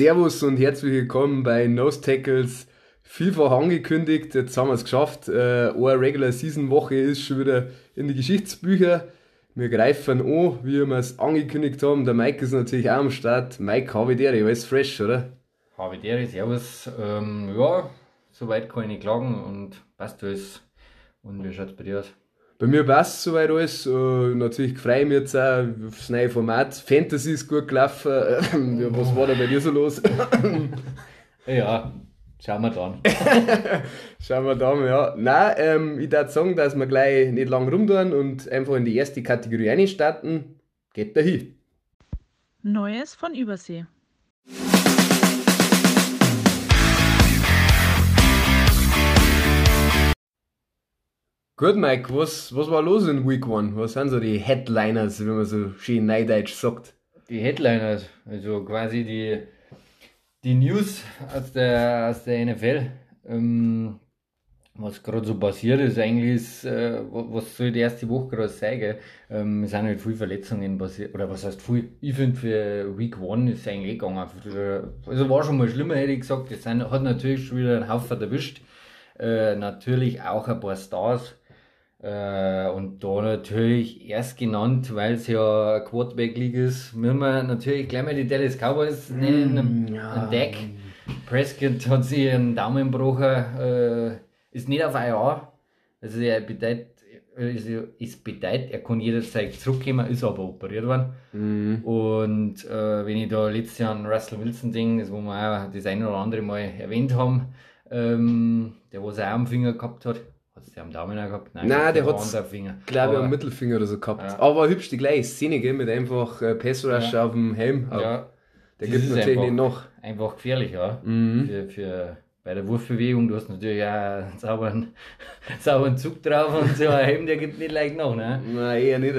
Servus und herzlich willkommen bei Nose Tackles. Vielfach angekündigt, jetzt haben wir es geschafft. Äh, eine Regular Season Woche ist schon wieder in die Geschichtsbücher. Wir greifen an, wie wir es angekündigt haben. Der Mike ist natürlich auch am Start. Mike, Havidere, alles fresh, oder? Havidere, servus. Ähm, ja, soweit kann ich nicht klagen und passt alles. Und wie schaut es bei dir aus? Bei mir passt soweit alles. Uh, natürlich freue ich mich jetzt auch aufs neue Format. Fantasy ist gut gelaufen. Was war da bei dir so los? ja, schauen wir dann. schauen wir dann, ja. Nein, ähm, ich würde sagen, dass wir gleich nicht lang rumtun und einfach in die erste Kategorie einstarten. Geht dahin. Neues von Übersee. Gut, Mike, was, was war los in Week 1? Was sind so die Headliners, wie man so schön neideutsch sagt? Die Headliners, also quasi die, die News aus der, aus der NFL. Ähm, was gerade so passiert ist, eigentlich ist, äh, was soll die erste Woche gerade zeigen? Ähm, es sind halt viele Verletzungen passiert, oder was heißt viel? Ich finde für Week 1 ist es eigentlich gegangen. Also war schon mal schlimmer, hätte ich gesagt. Es hat natürlich schon wieder einen Haufen erwischt. Äh, natürlich auch ein paar Stars. Äh, und da natürlich erst genannt, weil es ja Quarterback League ist, müssen wir natürlich gleich mal die Dallas Cowboys nennen. Mm, ja. Ein Deck. Prescott hat sich einen Daumen gebrochen, äh, ist nicht auf IR. Also er bedeutet, also es bedeutet, er kann jederzeit zurückkommen, ist aber operiert worden. Mm. Und äh, wenn ich da letztes Jahr an Russell Wilson denke, das wo wir auch das eine oder andere Mal erwähnt haben, ähm, der was er auch am Finger gehabt hat, hat der am Daumen auch gehabt? Nein, Nein der hat glaube ich am Mittelfinger oder so gehabt. Ja. Aber hübsch die gleiche Szene, gell, mit einfach äh, Passrush ja. auf dem Helm. Ja. Der das gibt natürlich nicht noch. Einfach gefährlich, ja. Mhm. Für, für, bei der Wurfbewegung, du hast natürlich auch einen sauberen, sauberen Zug drauf und so ein Helm, der gibt nicht leicht nach, ne? Nein, eher nicht.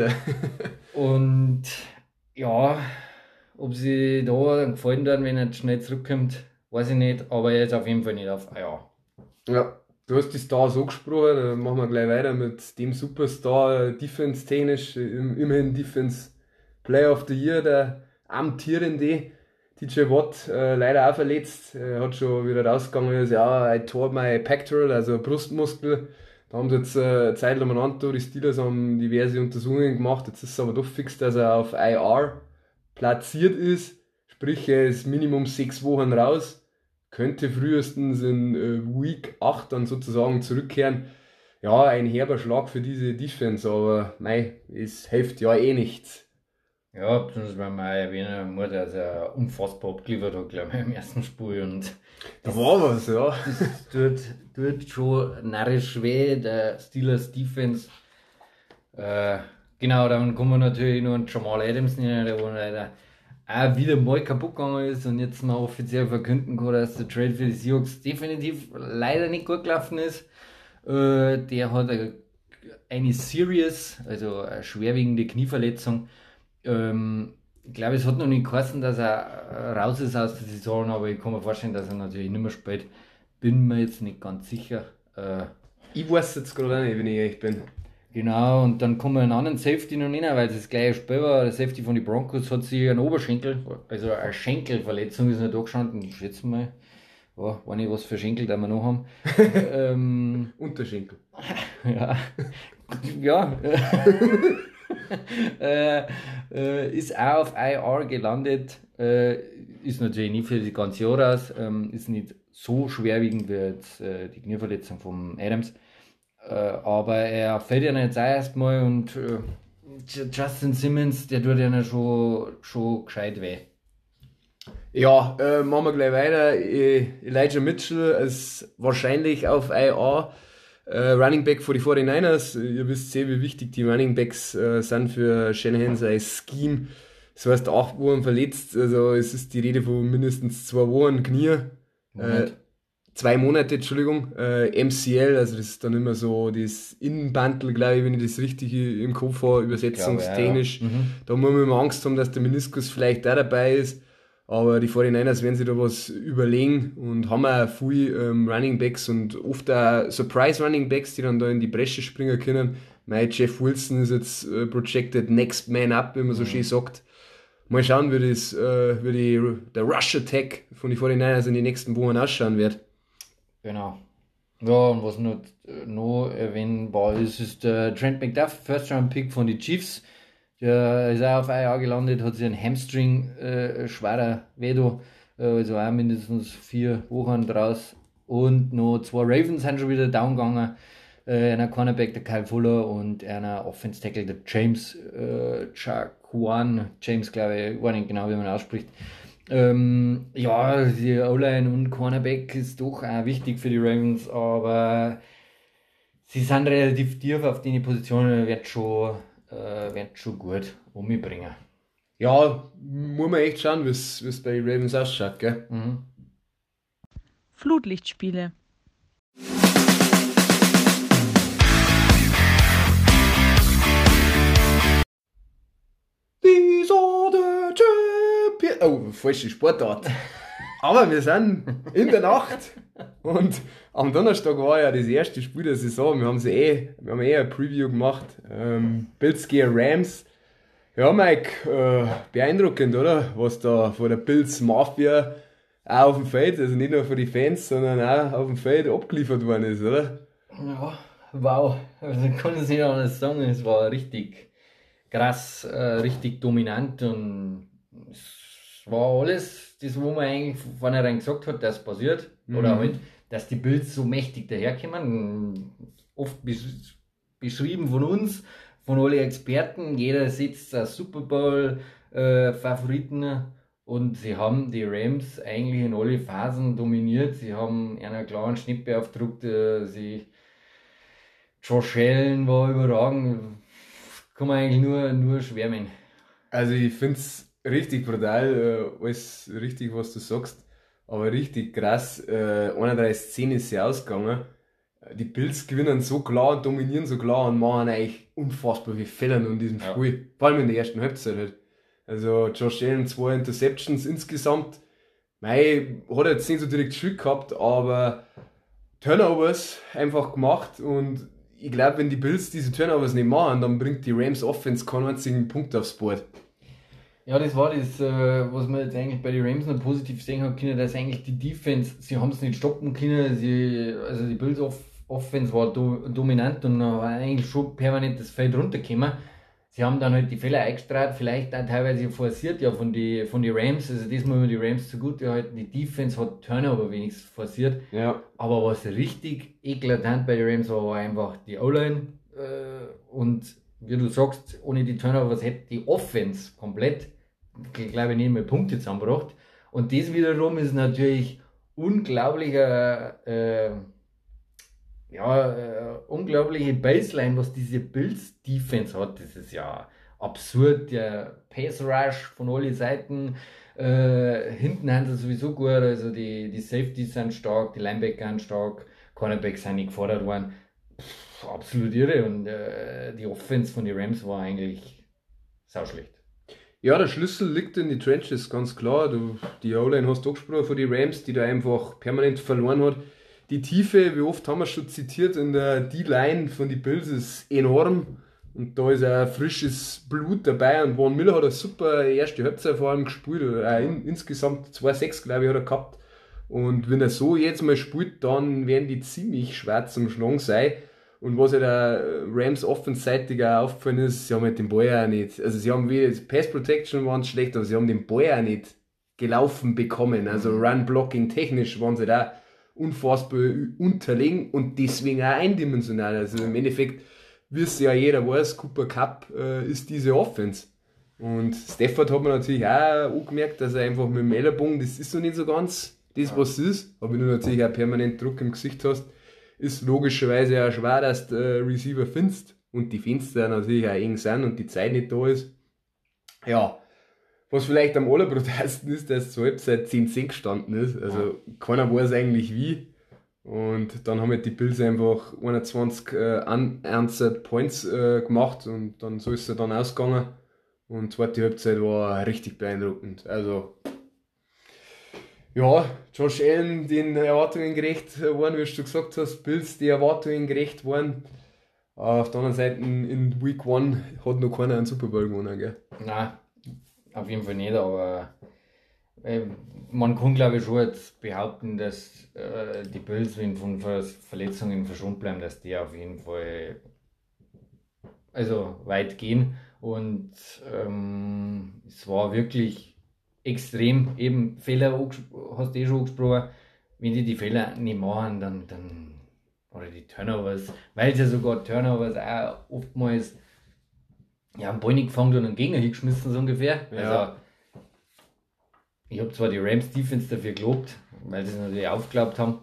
und ja, ob sie da gefallen werden, wenn er schnell zurückkommt, weiß ich nicht, aber jetzt auf jeden Fall nicht auf, ja. Ja, Du hast die Stars angesprochen, dann machen wir gleich weiter mit dem Superstar, Defense-technisch, immerhin Defense Player of the Year, der amtierende DJ Watt, äh, leider auch verletzt. Er hat schon wieder rausgegangen, ist ja, I tore my pectoral, also Brustmuskel. Da haben sie jetzt äh, eine Zeit lang miteinander, die Steelers haben diverse Untersuchungen gemacht. Jetzt ist es aber doch fix, dass er auf IR platziert ist. Sprich, er ist Minimum sechs Wochen raus könnte frühestens in äh, Week 8 dann sozusagen zurückkehren. Ja, ein herber Schlag für diese Defense, aber nein, es hilft ja eh nichts. Ja, besonders weil man erwähnen muss, dass er unfassbar abgeliefert hat, glaube ich, im ersten Spiel. Und da war was, ja. Das tut, tut schon narrisch weh, der Steelers Defense. Äh, genau, dann kommen wir natürlich noch einen Jamal Adams der war leider auch wieder mal kaputt gegangen ist und jetzt mal offiziell verkünden kann, dass der Trade für die Seahawks definitiv leider nicht gut gelaufen ist. Äh, der hat eine, eine Serious, also eine schwerwiegende Knieverletzung. Ähm, ich glaube, es hat noch nicht geheißen, dass er raus ist aus der Saison, aber ich kann mir vorstellen, dass er natürlich nicht mehr spielt. Bin mir jetzt nicht ganz sicher. Äh, ich weiß jetzt gerade nicht, wenn ich ehrlich bin. Genau, und dann kommen wir einen anderen Safety noch rein, weil das gleiche Spiel war. Der Safety von den Broncos hat sich einen Oberschenkel, also eine Schenkelverletzung ist nicht da gestanden. Ich schätze mal, ja, wenn ich was für Schenkel da wir noch haben. ähm, Unterschenkel. ja. ja. äh, äh, ist auch auf IR gelandet. Äh, ist natürlich nicht für die ganze Jahr raus. Ähm, ist nicht so schwerwiegend wie jetzt, äh, die Knieverletzung von Adams. Äh, aber er fällt ja nicht erstmal und äh, Justin Simmons, der tut ja schon, schon gescheit weh. Ja, äh, machen wir gleich weiter. Äh, Elijah Mitchell ist wahrscheinlich auf IA. Äh, Running Back für die 49ers. Ihr wisst sehr, wie wichtig die Running Backs äh, sind für Shanahan sein Scheme. Das heißt, acht Wochen verletzt. Also es ist die Rede von mindestens zwei Wochen Knie. Äh, zwei Monate, Entschuldigung, äh, MCL, also das ist dann immer so das Innenbandel, glaube ich, wenn ich das richtig im Kopf habe, übersetzungstechnisch. Glaube, ja, ja. Mhm. Da muss man immer Angst haben, dass der Meniskus vielleicht da dabei ist. Aber die 49ers werden sich da was überlegen und haben auch viele ähm, Running Backs und oft auch Surprise Running Backs, die dann da in die Bresche springen können. Mein Jeff Wilson ist jetzt äh, projected next man up, wie man so mhm. schön sagt. mal schauen, wie, das, äh, wie die, der Rush Attack von den 49ers in den nächsten Wochen ausschauen wird. Genau. Ja, und was noch, noch erwähnbar ist, ist der Trent McDuff, First Round Pick von den Chiefs. Der ist auch auf ein Jahr gelandet, hat sich ein Hamstring äh, schwerer Vedo, äh, also auch mindestens vier Wochen draus. Und noch zwei Ravens sind schon wieder down gegangen. Äh, einer Cornerback, der Kyle Fuller, und einer Offense Tackle, der James äh, Jaquan. James, glaube ich, weiß nicht genau, wie man ausspricht. Ähm, ja, die O-Line und Cornerback ist doch auch wichtig für die Ravens, aber sie sind relativ tief auf die Positionen, wird schon, äh, wird schon gut umbringen. Ja, muss man echt schauen, wie es bei den Ravens ausschaut, gell? Mhm. Flutlichtspiele. Oh, falsche Sportart. Aber wir sind in der Nacht und am Donnerstag war ja das erste Spiel der Saison. Wir haben sie eh, wir haben eh ein Preview gemacht. Ähm, Bills gegen Rams. Ja, Mike, äh, beeindruckend, oder? Was da von der Bills Mafia auch auf dem Feld, also nicht nur für die Fans, sondern auch auf dem Feld abgeliefert worden ist, oder? Ja, wow. Also kann ich nicht anders sagen. Es war richtig krass, äh, richtig dominant und es war alles das, wo man eigentlich von vornherein gesagt hat, dass passiert. Mhm. Oder halt, dass die Bills so mächtig daherkommen. Oft besch beschrieben von uns, von allen Experten. Jeder sitzt als Super Bowl-Favoriten. Äh, und sie haben die Rams eigentlich in alle Phasen dominiert. Sie haben einen klaren Schnitt beauftragt. Äh, sie Josh Allen war überragend. Kann man eigentlich nur, nur schwärmen. Also ich finde es richtig brutal, äh, alles richtig, was du sagst. Aber richtig krass, äh, 31-10 ist sie ausgegangen. Die Bills gewinnen so klar und dominieren so klar und machen eigentlich unfassbar viel Fehler in diesem ja. Spiel. Vor allem in der ersten Halbzeit halt. Also Josh Allen, zwei Interceptions insgesamt. Mei, hat er jetzt nicht so direkt Schuld gehabt, aber Turnovers einfach gemacht und ich glaube, wenn die Bills diese Turnovers nicht machen, dann bringt die Rams Offense keinen einzigen Punkt aufs Board. Ja, das war das, äh, was man jetzt eigentlich bei den Rams noch positiv sehen hat können, dass eigentlich die Defense, sie haben es nicht stoppen können, sie, also die Bills Off Offense war do, dominant und war eigentlich schon permanent das Feld runtergekommen. Sie haben dann halt die Fehler eingestrahlt, vielleicht auch teilweise forciert ja von die, von die Rams, also das muss man die Rams zugute halten, die Defense hat Turnover wenigstens forciert. Ja. Aber was richtig eklatant bei den Rams war, war einfach die O-Line äh, und wie du sagst, ohne die Turnovers hätte die Offense komplett, glaube ich, nicht mehr Punkte zusammengebracht. Und das wiederum ist natürlich unglaublicher, äh, ja, äh, unglaubliche Baseline, was diese Bills Defense hat. Das ist ja absurd. Der Pass Rush von allen Seiten. Äh, hinten haben sie sowieso gut, also die, die Safeties sind stark, die Linebacker sind stark, Cornerbacks sind nicht gefordert worden absolut irre und äh, die Offense von den Rams war eigentlich sauschlecht. Ja, der Schlüssel liegt in die Trenches, ganz klar. Du, die O-Line hast du angesprochen von den Rams, die da einfach permanent verloren hat. Die Tiefe, wie oft haben wir schon zitiert, in der D-Line von den Bills ist enorm. Und da ist ein frisches Blut dabei. Und Von Miller hat eine super erste Halbzeit vor allem gespielt. Äh, in, insgesamt 2-6, glaube ich, hat er gehabt. Und wenn er so jetzt mal spielt, dann werden die ziemlich schwer zum Schlagen sein. Und was ja der Rams offenseitig auch aufgefallen ist, sie haben halt den Ball auch nicht, also sie haben wie Pass Protection waren schlecht, aber sie haben den Ball auch nicht gelaufen bekommen. Also mhm. Run Blocking technisch waren sie da unfassbar unterlegen und deswegen auch eindimensional. Also im Endeffekt, wie es ja jeder weiß, Cooper Cup äh, ist diese Offense. Und Stafford hat man natürlich auch angemerkt, dass er einfach mit dem Ellerbogen, das ist noch nicht so ganz das, was es ist. Aber wenn du natürlich auch permanent Druck im Gesicht hast, ist logischerweise auch schwer, dass du äh, Receiver findest und die Fenster natürlich auch eng sind und die Zeit nicht da ist. Ja, was vielleicht am allerbrutalsten ist, dass zur Halbzeit 10-10 gestanden ist. Also keiner weiß eigentlich wie. Und dann haben halt die Bills einfach 21 äh, unanswered Points äh, gemacht und dann so ist er dann ausgegangen. Und die zweite Halbzeit war richtig beeindruckend. Also ja, Josh Allen den Erwartungen gerecht worden, wie du gesagt hast, Bills die Erwartungen gerecht worden. Auf der anderen Seite in Week 1 hat noch keiner einen Super Bowl gewonnen, gell? Nein, auf jeden Fall nicht, aber äh, man kann glaube ich schon jetzt behaupten, dass äh, die Bills, wenn von Verletzungen verschont bleiben, dass die auf jeden Fall also weit gehen. Und ähm, es war wirklich extrem, eben Fehler, hast du eh schon angesprochen, wenn die die Fehler nicht machen, dann, dann oder die Turnovers, weil es ja sogar Turnovers auch oftmals ja, einen Ball nicht gefangen und einen Gegner hingeschmissen, so ungefähr. Ja. Also, ich habe zwar die Rams Defense dafür gelobt, weil sie es natürlich aufgeglaubt haben,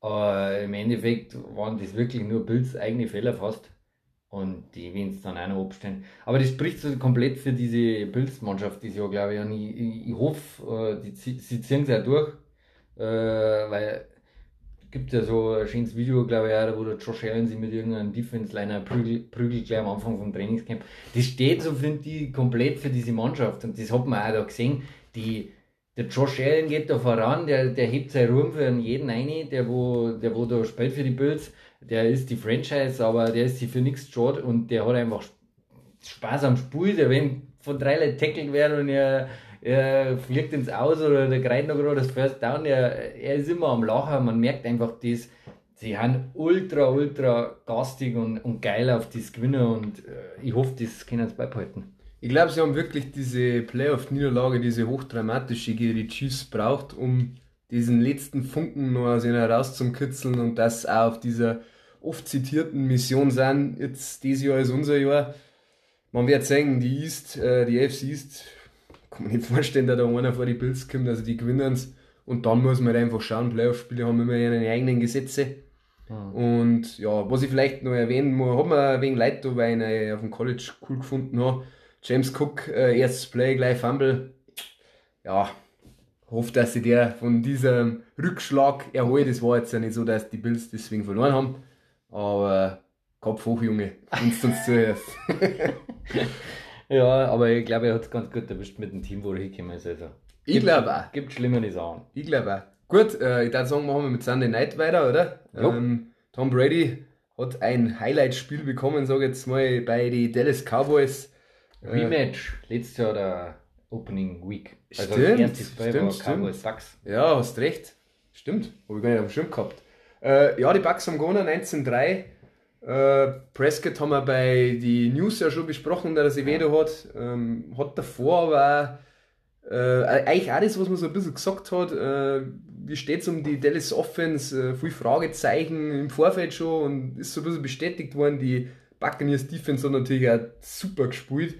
aber im Endeffekt waren das wirklich nur Bills eigene Fehler fast. Und die werden es dann auch noch abstellen. Aber das spricht so komplett für diese Bills-Mannschaft dieses Jahr, glaube ich. Und ich, ich, hoffe, äh, die, sie ziehen es ja durch, äh, weil gibt ja so ein schönes Video, glaube ich, auch, wo der Josh Allen sich mit irgendeinem Defense-Liner prügelt, prügelt gleich am Anfang vom Trainingscamp. Das steht so, finde ich, komplett für diese Mannschaft. Und das hat man auch da gesehen. Die, der Josh Allen geht da voran, der, der hebt seinen Ruhm für jeden ein, der wo, der wo da spielt für die Bills. Der ist die Franchise, aber der ist sich für nichts schade und der hat einfach Spaß am Spiel. Der wenn von drei Leuten tackelt werden und er er fliegt ins Aus oder der greift noch gerade das First Down. Er, er ist immer am Lachen. Man merkt einfach, das, sie haben ultra, ultra gastig und, und geil auf das Gewinnen und äh, ich hoffe, das können sie beibehalten. Ich glaube, sie haben wirklich diese Playoff-Niederlage, diese hochdramatische gegen die Chiefs braucht, um diesen letzten Funken noch aus ihnen herauszukitzeln und das auch auf dieser oft zitierten Mission sein. Jetzt, dieses Jahr ist unser Jahr. Man wird sagen, die East, äh, die FC East kann man nicht vorstellen, dass da einer vor die Bills kommt, also die gewinnen es. Und dann muss man halt einfach schauen, Playoff-Spiele haben immer ihre eigenen Gesetze. Mhm. Und ja, was ich vielleicht noch erwähnen muss, hat man wegen Leute da, weil ich ihn auf dem College cool gefunden habe. James Cook, äh, erstes Play, gleich Fumble. Ja, hoffe, dass sie der von diesem Rückschlag erholt. Es war jetzt ja nicht so, dass die Bills deswegen verloren haben. Aber Kopf hoch, Junge, wenn du uns zuhörst. Ja, aber ich glaube, er hat es ganz gut erwischt mit dem Team, wo er hingekommen ist. Also, ich glaube auch. Gibt schlimmere Sachen. Ich glaube auch. Gut, äh, ich würde sagen, machen wir mit Sunday Night weiter, oder? Ähm, Tom Brady hat ein Highlight-Spiel bekommen, sage ich jetzt mal, bei den Dallas Cowboys. Äh, Rematch, letztes Jahr der Opening Week. Also stimmt, das Spiel stimmt, war Cowboys Bucks. Ja, hast recht. Stimmt, habe ich gar nicht auf dem Schirm gehabt. Äh, ja, die Bucks haben gewonnen, 19-3. Äh, Prescott haben wir bei die News ja schon besprochen, dass er sich ja. hat. Ähm, hat davor aber äh, eigentlich auch das, was man so ein bisschen gesagt hat. Äh, wie steht es um die Dallas Offense? Äh, viel Fragezeichen im Vorfeld schon und ist so ein bisschen bestätigt worden. Die Buccaneers Defense hat natürlich auch super gespielt.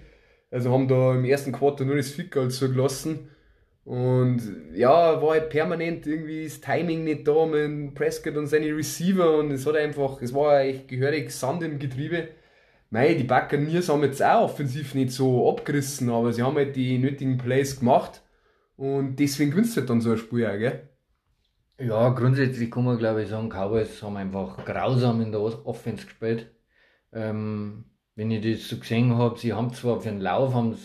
Also haben da im ersten Quarter nur das Fick halt so gelassen. Und ja, war halt permanent irgendwie das Timing nicht da mit Prescott und seine Receiver und es hat einfach, es war eigentlich gehörig Sand im Getriebe. Mei, die Buccaneers haben jetzt auch offensiv nicht so abgerissen, aber sie haben halt die nötigen Plays gemacht und deswegen gewinnst du halt dann so ein Spiel auch, gell? Ja, grundsätzlich kann man glaube ich sagen, Cowboys haben einfach grausam in der Offense gespielt. Ähm, wenn ich das so gesehen habe, sie haben zwar für den Lauf, haben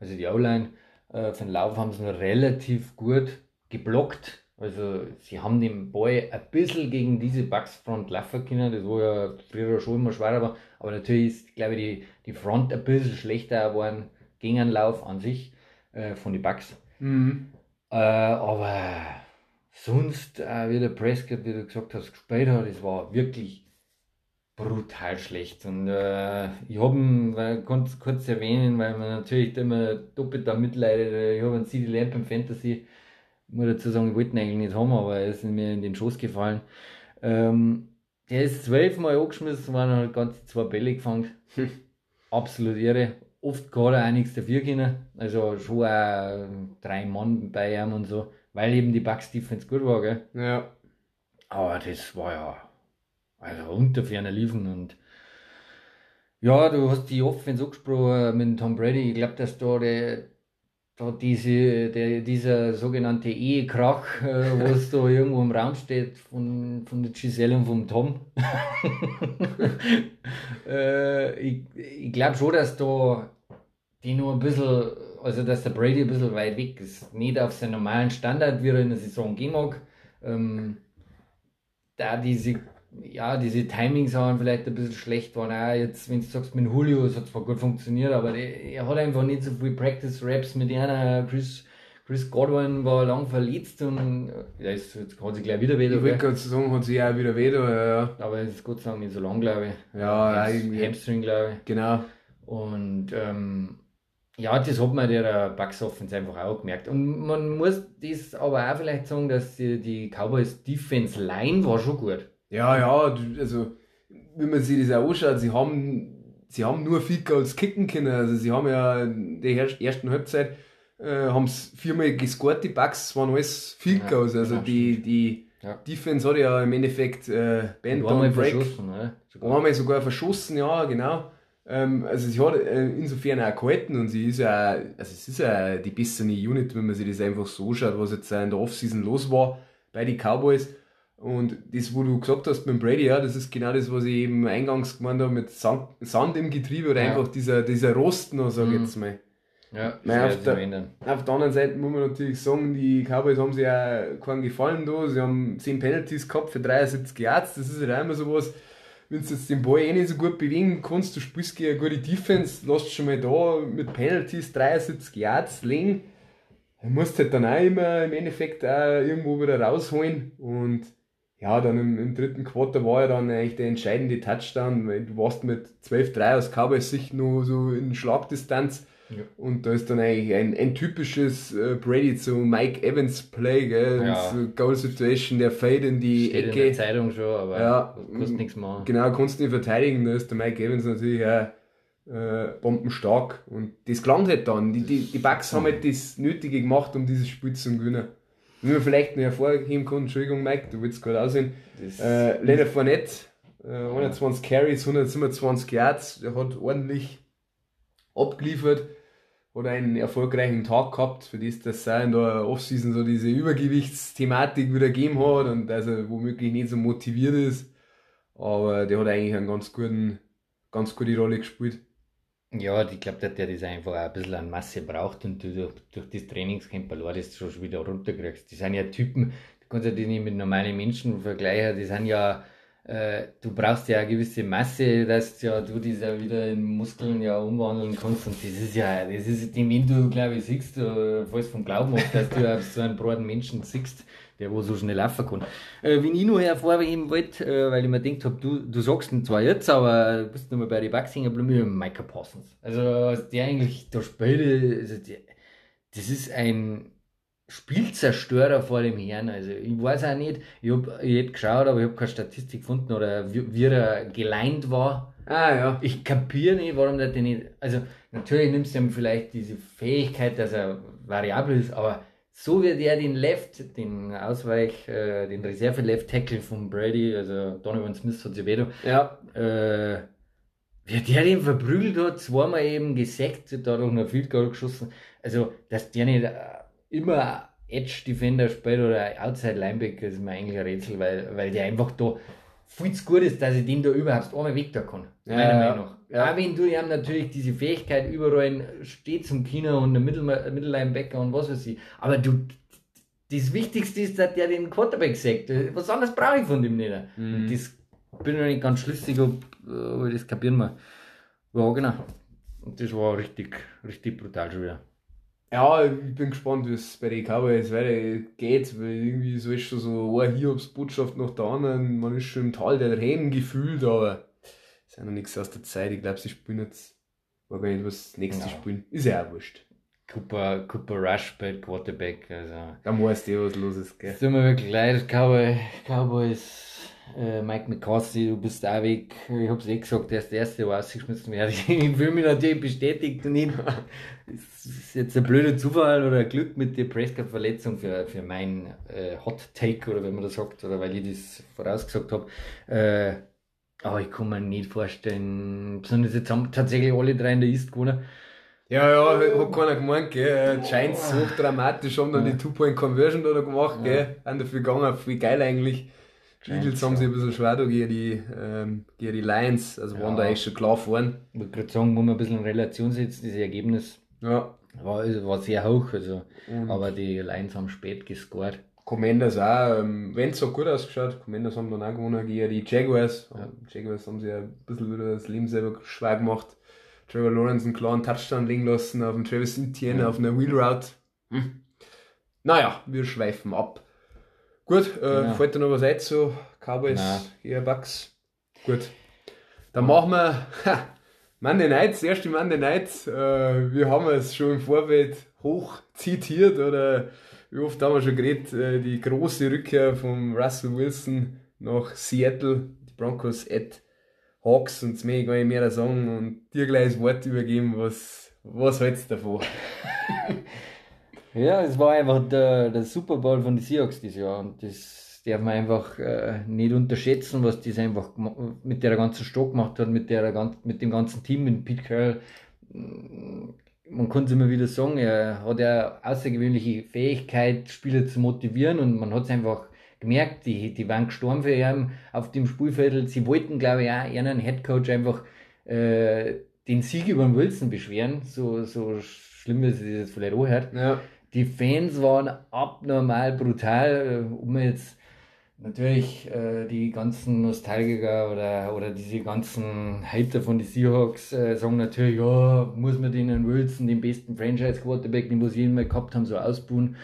also die O-Line, äh, für den Lauf haben sie noch relativ gut geblockt. Also sie haben den Ball ein bisschen gegen diese Bugsfront laufen können, das war ja früher schon immer schwerer war. Aber natürlich ist, glaube ich, die, die Front ein bisschen schlechter geworden gegen den Lauf an sich äh, von den Bugs. Mhm. Äh, aber sonst, äh, wie der Prescott, wie du gesagt hast, gespielt hat, das war wirklich brutal schlecht. Und äh, ich habe ihn kurz, kurz erwähnen, weil man natürlich immer doppelt da mitleidet. Ich habe einen CD Lamp im Fantasy, ich muss dazu sagen, ich wollte ihn eigentlich nicht haben, aber er ist mir in den Schoß gefallen. Ähm, der ist zwölfmal angeschmissen worden und hat ganze zwei Bälle gefangen. Absolut irre. Oft gerade auch nichts dafür können. Also schon auch drei Mann bei ihm und so, weil eben die Bugs Defense gut war, gell? Ja. Aber das war ja also unter ferner liefen und ja, du hast die Offense angesprochen mit Tom Brady. Ich glaube, dass da, der, da diese, der, dieser sogenannte Ehekrach, äh, was da irgendwo im Raum steht von, von der Giselle und vom Tom. äh, ich ich glaube schon, dass da die nur ein bisschen, also dass der Brady ein bisschen weit weg ist. Nicht auf seinen normalen Standard, wie er in der Saison gehen mag. Ähm, da diese ja, diese Timings waren vielleicht ein bisschen schlecht waren. Auch jetzt, wenn du sagst, mit Julio, es hat zwar gut funktioniert, aber er hat einfach nicht so viel Practice-Raps mit einer. Chris, Chris Godwin war lang verletzt und ja, jetzt, jetzt hat sich gleich wieder wieder. Ich wollte gerade sagen, hat sich auch wieder wieder, ja, ja. Aber es ist Gott sei Dank nicht so lang, glaube ich. Ja, Hams- irgendwie. Hamstring, glaube ich. Genau. Und ähm, ja, das hat man der Bucks Offense einfach auch gemerkt. Und man muss das aber auch vielleicht sagen, dass die, die Cowboys Defense Line war schon gut. Ja, ja, also, wenn man sich das auch anschaut, sie haben, sie haben nur Field Goals kicken können. Also, sie haben ja in der ersten Halbzeit, äh, haben es viermal gescored, die Bucks, es waren alles Ja, Goals. Also, genau, die, die Ja. Defense hat ja im Endeffekt, äh, Und einmal on Break. verschossen, ne? Sogar. Einmal sogar verschossen, ja, genau. Ähm, also sie hat äh, insofern auch gehalten und sie ist ja, also es ist ja die bessere Unit, wenn man sich das einfach so anschaut, was jetzt in der Offseason los war bei den Cowboys. Und das, wo du gesagt hast mit Brady, ja, das ist genau das, was ich eben eingangs gemeint habe mit Sand, Sand im Getriebe oder Ja. einfach dieser, dieser Rost noch, sag ich Mhm. jetzt mal. Ja, Nein, auf der-. Auf der anderen Seite muss man natürlich sagen, die Cowboys haben sich ja keinen Gefallen da. Sie haben 10 Penalties gehabt für 73 Yards. Das ist halt auch immer sowas, wenn du jetzt den Ball eh nicht so gut bewegen kannst, du spielst gegen eine gute Defense, lässt schon mal da mit Penalties 73 Yards liegen. Du musst halt dann auch immer im Endeffekt auch irgendwo wieder rausholen. Und ja, dann im, im dritten Quarter war ja dann eigentlich der entscheidende Touchdown, weil du warst mit 12-3 aus Cowboys Sicht nur so in Schlagdistanz. Ja. Und da ist dann eigentlich ein, ein typisches äh, Brady zu Mike Evans Play, gell? Ja. So Goal Situation, der Fade in die Steht in Ecke. der Zeitung schon, aber Ja. kostet nichts machen. Genau, kannst nicht verteidigen, da ist der Mike Evans natürlich auch äh, bombenstark. Und das gelangt halt dann. Die, die, die Bucks haben halt das Nötige gemacht, um dieses Spiel zu gewinnen. Wenn man vielleicht noch hervorheben kann, Entschuldigung Mike, du willst gerade aussehen. Äh, Leonard Fournette, äh, 120 Carries, 127 Yards, der hat ordentlich abgeliefert, hat einen erfolgreichen Tag gehabt, für das das auch in der Offseason so diese Übergewichtsthematik wieder gegeben hat und dass er womöglich nicht so motiviert ist. Aber der hat eigentlich einen ganz guten, ganz gute Rolle gespielt. Ja, ich glaube, der das einfach ein bisschen an Masse braucht und du durch, durch das Trainingscamp allein das schon wieder runterkriegst. Die sind ja Typen, du kannst ja die nicht mit normalen Menschen vergleichen, die sind ja, äh, du brauchst ja eine gewisse Masse, dass ja du das ja wieder in Muskeln ja umwandeln kannst und das ist ja, das ist dem, wenn du, glaube ich, siehst, du fällst vom Glauben ab, dass du so einen breiten Menschen siehst, der wo so schnell laufen kann. Äh, wenn ich noch hervorheben wollte, äh, weil ich mir gedacht habe, du, du sagst ihn zwar jetzt, aber du bist noch mal bei den Bucks hängen geblieben, Micah Parsons. Also, was der eigentlich da spielt, also der, das ist ein Spielzerstörer vor dem Herrn. Also, ich weiß auch nicht, ich habe ich hätt geschaut, aber ich habe keine Statistik gefunden oder wie, wie er geleint war. Ah ja. Ich kapiere nicht, warum der den nicht. Also, natürlich nimmst du ihm vielleicht diese Fähigkeit, dass er variabel ist, aber so wie der den Left, den Ausweich, äh, den Reserve-Left-Tackle von Brady, also Donovan Smith hat sich weh da, Ja. äh, wie der den verprügelt hat, zweimal eben gesackt, dadurch noch Field Goal geschossen. Also, dass der nicht äh, immer Edge Defender spielt oder Outside Linebacker, ist mir eigentlich ein Rätsel, weil, weil der einfach da viel zu gut ist, dass ich den da überhaupt einmal weg da kann. Ja, meiner ja. Meinung nach. Ja. Auch wenn du ihm natürlich diese Fähigkeit überall steht zum Kino und Mittel, Mittellinebacker und was weiß ich. Aber du, das Wichtigste ist, dass der den Quarterback sagt. Was anderes brauche ich von dem nicht. Mhm. Und das bin ich noch nicht ganz schlüssig, ob, ob ich das kapieren wir. Ja, genau. Und das war richtig, richtig brutal schon wieder. Ja, ich bin gespannt, wie es bei den Cowboys weitergeht, weil irgendwie so ist schon so eine Hiobsbotschaft nach der anderen. Man ist schon im Tal der Tränen gefühlt, aber ist ja noch nichts aus der Zeit. Ich glaube, sie spielen jetzt, war gar nicht, was das nächste Ja. spielen. Ist ja auch wurscht. Cooper, Cooper Rush spielt Quarterback. Also, Da weißt du, was los ist, gell? es tut mir wirklich leid, Cowboy, Cowboys. Äh, Mike McCarthy, du bist auch weg. Ich hab's eh gesagt, der ist der Erste, der rausgeschmissen wird. Ich fühle mich natürlich bestätigt und nicht. Es ist jetzt ein blöder Zufall oder Glück mit der Prescott-Verletzung für, für mein äh, Hot Take oder wenn man das sagt, oder weil ich das vorausgesagt habe. Äh, aber ich kann mir nicht vorstellen, besonders jetzt haben tatsächlich alle drei in der East gewonnen. Ja, ja, hat keiner gemeint, gell? Giants hoch dramatisch, haben dann die Two-Point-Conversion da gemacht, gell? Haben dafür gegangen, viel geil eigentlich. Die Eagles haben ja. sich ein bisschen schwer da gegen die, ähm, gegen die Lions, also waren Ja. da eigentlich schon klar vorn. Ich würde gerade sagen, muss man ein bisschen in Relation setzen, das Ergebnis Ja. war, war sehr hoch. Also, Und aber die Lions haben spät gescored. Commanders auch, ähm, wenn es hat gut ausgeschaut, Commanders haben dann auch gewonnen gegen die Jaguars. Ja. Jaguars haben sich ein bisschen wieder das Leben selber schwer gemacht. Trevor Lawrence einen klaren Touchdown liegen lassen auf den Travis Etienne ja. auf einer Wheel Route. Hm. Naja, wir schweifen ab. Gut, äh, ja. fällt dir noch was ein zu Cowboys, eher Bucks? Gut. Dann machen wir ha, Monday Nights, erste Monday Nights. Äh, wir haben es schon im Vorfeld hoch zitiert oder wie oft haben wir schon geredet, äh, die große Rückkehr von Russell Wilson nach Seattle, die Broncos at Hawks und das ich gar nicht mehr sagen und dir gleich das Wort übergeben, was, was hältst du davon? ja, es war einfach der, der Super Bowl von den Seahawks dieses Jahr und das darf man einfach äh, nicht unterschätzen, was das einfach mit der ganzen Stock gemacht hat, mit, der, mit dem ganzen Team, mit Pete Carroll man kann es immer wieder sagen, er hat ja außergewöhnliche Fähigkeit, Spieler zu motivieren und man hat es einfach gemerkt, die, die waren gestorben für ihn auf dem Spielfeld. Sie wollten, glaube ich, auch ihren Headcoach einfach äh, den Sieg über den Wilson beschweren, so, so schlimm, dass es jetzt vielleicht auch hört. Ja. Die Fans waren abnormal brutal, äh, um jetzt natürlich äh, die ganzen Nostalgiker oder, oder diese ganzen Hater von den Seahawks äh, sagen natürlich, ja, muss man den Wilson, den besten Franchise-Quarterback, den wir jeden mal gehabt haben, so ausbuhen.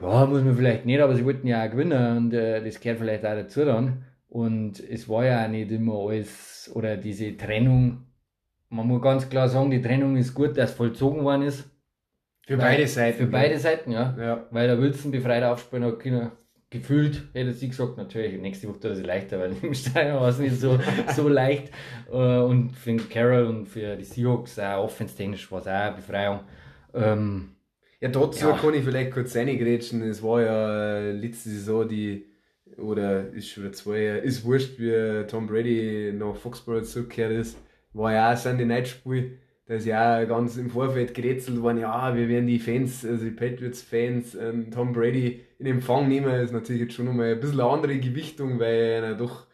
Ja, muss man vielleicht nicht, aber sie wollten ja auch gewinnen und äh, das gehört vielleicht auch dazu dann. Und es war ja auch nicht immer alles, oder diese Trennung, man muss ganz klar sagen, die Trennung ist gut, dass vollzogen worden ist. Für beide Seiten. Für beide Seiten, ja. ja. Weil der Wilson befreit aufspielen hat können gefühlt hätte sie gesagt, natürlich, nächste Woche tut sich leichter, weil im Steiner war es nicht so, so leicht. Äh, und für Carroll und für die Seahawks auch offenstechnisch war es auch eine Befreiung. Ähm, ja, trotzdem ja. kann ich vielleicht kurz reingrätschen. Es war ja äh, letzte Saison die, oder ist schon wieder zwei Jahre, ist wurscht, wie Tom Brady nach Foxborough zurückgekehrt ist. War ja auch ein Sunday Night Spiel da ist ja auch ganz im Vorfeld gerätselt worden, ja, wir werden die Fans, also die Patriots-Fans, ähm, Tom Brady in Empfang nehmen. Das ist natürlich jetzt schon nochmal ein bisschen eine andere Gewichtung, weil er doch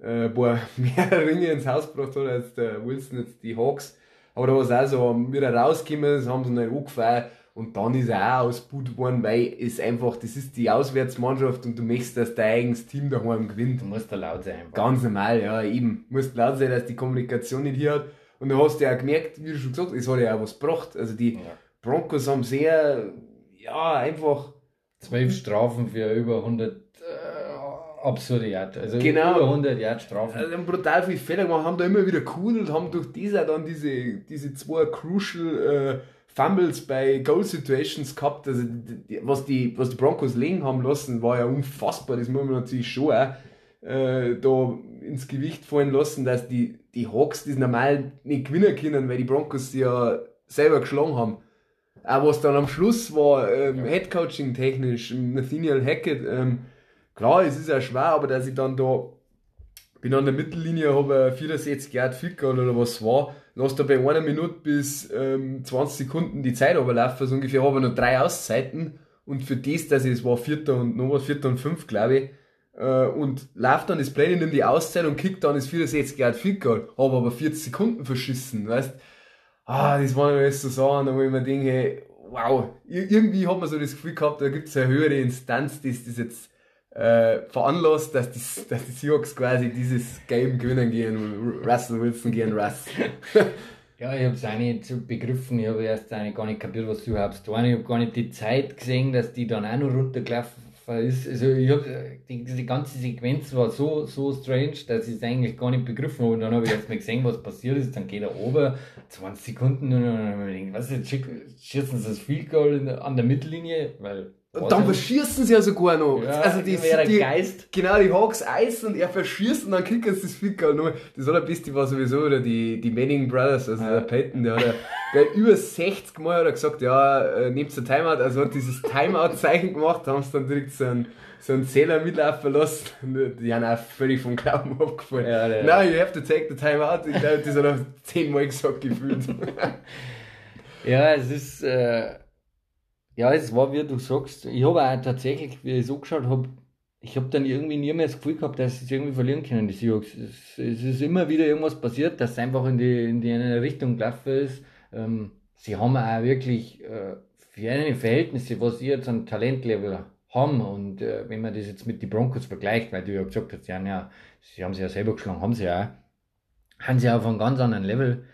äh, ein paar mehr Ringe ins Haus gebracht hat als der Wilson, jetzt die Hawks. Aber da war es auch so, wieder rausgekommen, das haben sie noch angefeiert. Und dann ist er auch ausgebucht worden, weil es einfach, das ist die Auswärtsmannschaft und du möchtest, dass dein eigenes Team daheim gewinnt. Du musst da laut sein. Einfach. Ganz normal, ja, eben. Du musst laut sein, dass die Kommunikation nicht hier hat. Und du hast ja auch gemerkt, wie du schon gesagt hast, es hat ja auch was gebracht. Also die ja. Broncos haben sehr, ja, einfach. Zwölf Strafen für über 100 äh, absurde Yard. Also genau. über 100 Yard Strafen. Also haben brutal viele Fehler gemacht, haben da immer wieder cool haben durch diese dann diese, diese zwei crucial äh, Fumbles bei Goal Situations gehabt. Also die, was, die, was die Broncos legen haben lassen, war ja unfassbar. Das muss man natürlich schon auch äh, da ins Gewicht fallen lassen, dass die, die Hawks das normal nicht gewinnen können, weil die Broncos sie ja selber geschlagen haben. Auch was dann am Schluss war, ähm, ja. Headcoaching technisch, Nathaniel Hackett, ähm, klar, es ist ja schwer, aber dass ich dann da bin an der Mittellinie, habe 64 Yard Field oder was war, lass da bei einer Minute bis ähm, 20 Sekunden die Zeit überlaufen, so ungefähr habe ich noch drei Auszeiten und für das, dass es war Vierter und noch was, Vierter und Fünf, glaube ich, äh, und läuft dann das Play, nimmt die Auszeit und kickt dann das 64 Yard Field Goal, habe aber 40 Sekunden verschissen, weißt Ah, das waren alles so Sachen, wo ich mir denke, wow, irgendwie hat man so das Gefühl gehabt, da gibt es eine höhere Instanz, die das jetzt äh, veranlasst, dass die, dass die Seahawks quasi dieses Game gewinnen gehen, Russell Wilson gegen Russ. ja, ich habe es auch nicht begriffen, ich habe erst gar nicht kapiert, was du überhaupt tun. Ich habe gar nicht die Zeit gesehen, dass die dann auch noch runtergelaufen ist, also ich hab, die, die ganze Sequenz war so, so strange, dass ich es eigentlich gar nicht begriffen habe. Und dann habe ich jetzt mal gesehen, was passiert ist. Dann geht er oben, 20 Sekunden, und dann habe ich gedacht, was ist schießen sie das Field Goal an der Mittellinie, weil und dann verschießen sie ja sogar noch. Ja, also die, die Geist. Genau, die Hawks Eis und er verschießt und dann kicken sie das Ficker noch. Das allerbeste war sowieso oder die, die Manning Brothers, also ja. der Peyton, der hat ja, über 60 Mal hat er gesagt, ja, äh, nehmt ein Timeout, also hat dieses Timeout-Zeichen gemacht, haben sie dann direkt so einen, so einen Zähler mitlaufen lassen die haben auch völlig vom Glauben abgefallen. Ja, ja. Now you have to take the timeout. Ich glaube, das hat er zehnmal gesagt gefühlt. ja, es ist, äh ja, es war, wie du sagst, ich habe auch tatsächlich, wie ich so geschaut habe, ich habe dann irgendwie nie mehr das Gefühl gehabt, dass sie es irgendwie verlieren können, die Seahawks. Es, es, ist immer wieder irgendwas passiert, dass es einfach in die, in die eine Richtung gelaufen ist. Ähm, sie haben auch wirklich äh, für eine Verhältnisse, was ich jetzt an Talentlevel haben. Und äh, wenn man das jetzt mit den Broncos vergleicht, weil du ja gesagt hast, ja, ja, sie haben sie ja selber geschlagen, haben sie ja auch, haben sie auf einem ganz anderen Level.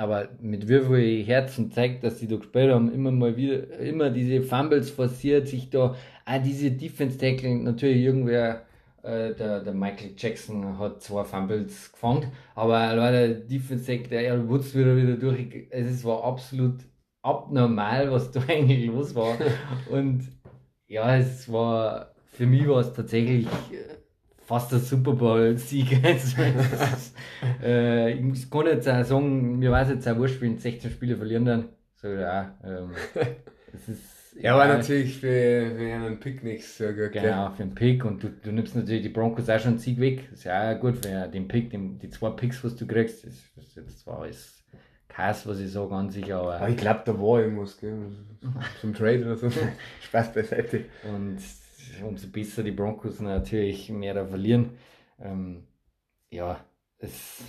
Aber mit viel Herzen zeigt, dass sie da gespielt haben, immer mal wieder, immer diese Fumbles forciert, sich da, auch diese Defense-Tackle, natürlich irgendwer, äh, der, der Michael Jackson hat zwei Fumbles gefangen, aber leider Defense-Tackle, der Earl Woods wieder wieder durch, es war absolut abnormal, was da eigentlich los war. Und ja, es war, für mich war es tatsächlich äh, fast der Super Bowl-Sieg. äh, ich kann jetzt auch sagen, mir weiß jetzt auch wurscht, wenn 16 Spiele verlieren dann. So, ja, ähm, das ist. Ja, war natürlich für, für einen Pick nichts so gut. Genau, für einen Pick und du, du nimmst natürlich die Broncos auch schon einen Sieg weg. Das ist ja auch gut, wenn den Pick, den, die zwei Picks, was du kriegst, das, das, das war alles Kass, was ich sage an sich, aber. aber ich glaube, da war irgendwas, gell? Zum Trade oder so. Spaß beiseite. Und umso besser die Broncos natürlich mehr da verlieren. Ähm, ja, es,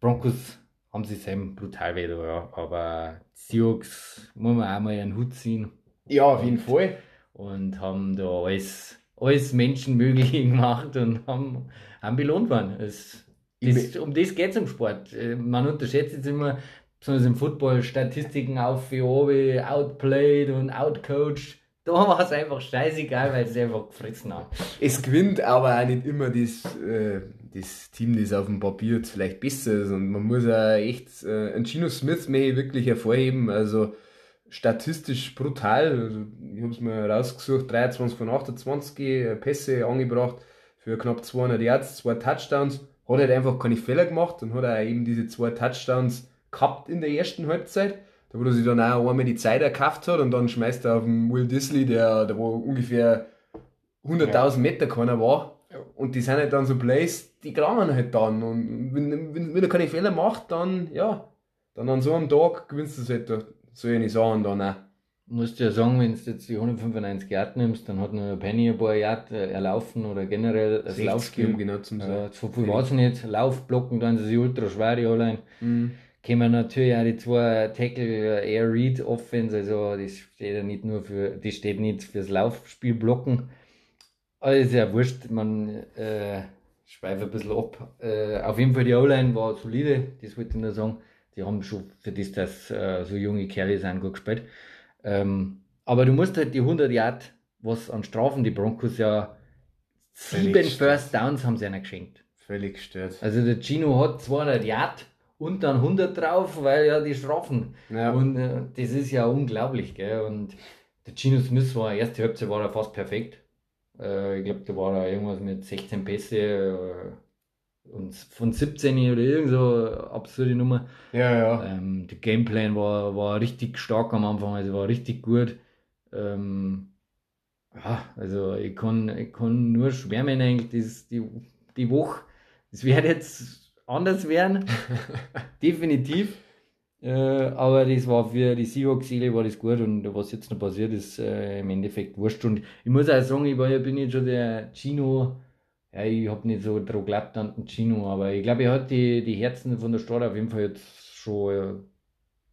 Broncos haben sie selber brutal wieder, ja. aber Seahawks muss man auch mal einen Hut ziehen. Ja, auf jeden Fall. Und haben da alles, alles Menschenmögliche gemacht und haben, haben belohnt worden. Es, das, um das geht es im Sport. Äh, man unterschätzt jetzt immer, besonders im Football, Statistiken auf wie oben, outplayed und outcoached. Da war es einfach scheißegal, weil es einfach gefressen hat. Es gewinnt aber auch nicht immer das, äh, das Team, das auf dem Papier vielleicht besser ist. Und man muss ja echt äh, einen Gino Smith mehr wirklich hervorheben. Also statistisch brutal. Also, ich habe es mir rausgesucht: 23 von 28 äh, Pässe angebracht für knapp 200 Yards, zwei Touchdowns. Hat halt einfach keine Fehler gemacht und hat auch eben diese zwei Touchdowns gehabt in der ersten Halbzeit wo er sich dann auch einmal die Zeit erkauft hat und dann schmeißt er auf den Will Disley, der, der wo ungefähr 100.000 ja. Meter keiner war. Ja. Und die sind halt dann so Plays, die grauen halt dann. Und wenn, wenn, wenn er keine Fehler macht, dann, ja, dann an so einem Tag gewinnst du es halt, so eine Sachen dann auch. Musst du ja sagen, wenn du jetzt die 195 Yard nimmst, dann hat nur Penny ein paar Yard äh, erlaufen oder generell das Laufspiel. genau zum äh, So viel war es nicht. Laufblocken, dann ist sie ultra schwer, die allein. Mhm kommen natürlich auch die zwei Tackle Air Read Offense, also das steht ja nicht nur für, das steht nicht fürs Laufspiel blocken. Aber ist ja wurscht, man äh, schweift ein bisschen ab. Äh, auf jeden Fall die O-Line war solide, das wollte ich nur sagen. Die haben schon für das, dass äh, so junge Kerle sind, gut gespielt. Ähm, aber du musst halt die 100 Yard, was an Strafen die Broncos ja sieben First Downs haben sie einer geschenkt. Völlig gestört. Also der Gino hat 200 Yard und dann 100 drauf, weil ja die Strafen. Ja. Und äh, das ist ja unglaublich, gell? Und der Gino Smith war, erste Halbzeit war er fast perfekt. Äh, ich glaube, da war er irgendwas mit 16 Pässe äh, und von 17 oder irgend so absurde Nummer. Ja, ja. Ähm, der Gameplan war, war richtig stark am Anfang, also war richtig gut. Ähm, ja, also ich kann, ich kann nur schwärmen eigentlich, das, die, die Woche. Es wird jetzt anders werden. Definitiv. Äh, aber das war für die Seahawks-Seele war das gut und was jetzt noch passiert ist, äh, im Endeffekt wurscht. Und ich muss auch sagen, ich war, ja, bin jetzt schon der Chino, ja, ich habe nicht so drauf geglaubt an den Chino, aber ich glaube, er hat die, die Herzen von der Stadt auf jeden Fall jetzt schon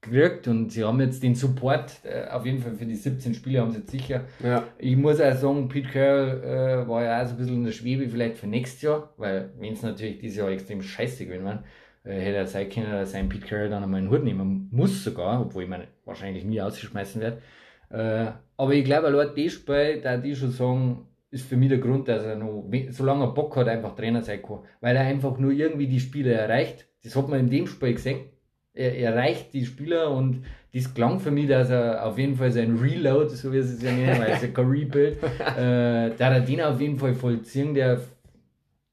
gekriegt und sie haben jetzt den Support, äh, auf jeden Fall für die 17 Spiele haben sie jetzt sicher. Ja. Ich muss auch sagen, Pete Carroll äh, war ja auch so ein bisschen in der Schwebe vielleicht für nächstes Jahr, weil wenn es natürlich dieses Jahr extrem scheiße gewesen wäre, äh, hätte er sein können, dass ein Pete Carroll dann einmal einen Hut nehmen muss sogar, obwohl ich meine wahrscheinlich nie ausgeschmeißen werde. Äh, aber ich glaube, Leute, das Spiel, da die schon sagen, ist für mich der Grund, dass er noch, solange er Bock hat, einfach Trainer sein kann. Weil er einfach nur irgendwie die Spiele erreicht. Das hat man in dem Spiel gesehen er erreicht die Spieler und das klang für mich, dass er auf jeden Fall sein Reload, so wie es ja nennen, weil es ja kein Rebuild, äh, da er den auf jeden Fall vollziehen darf.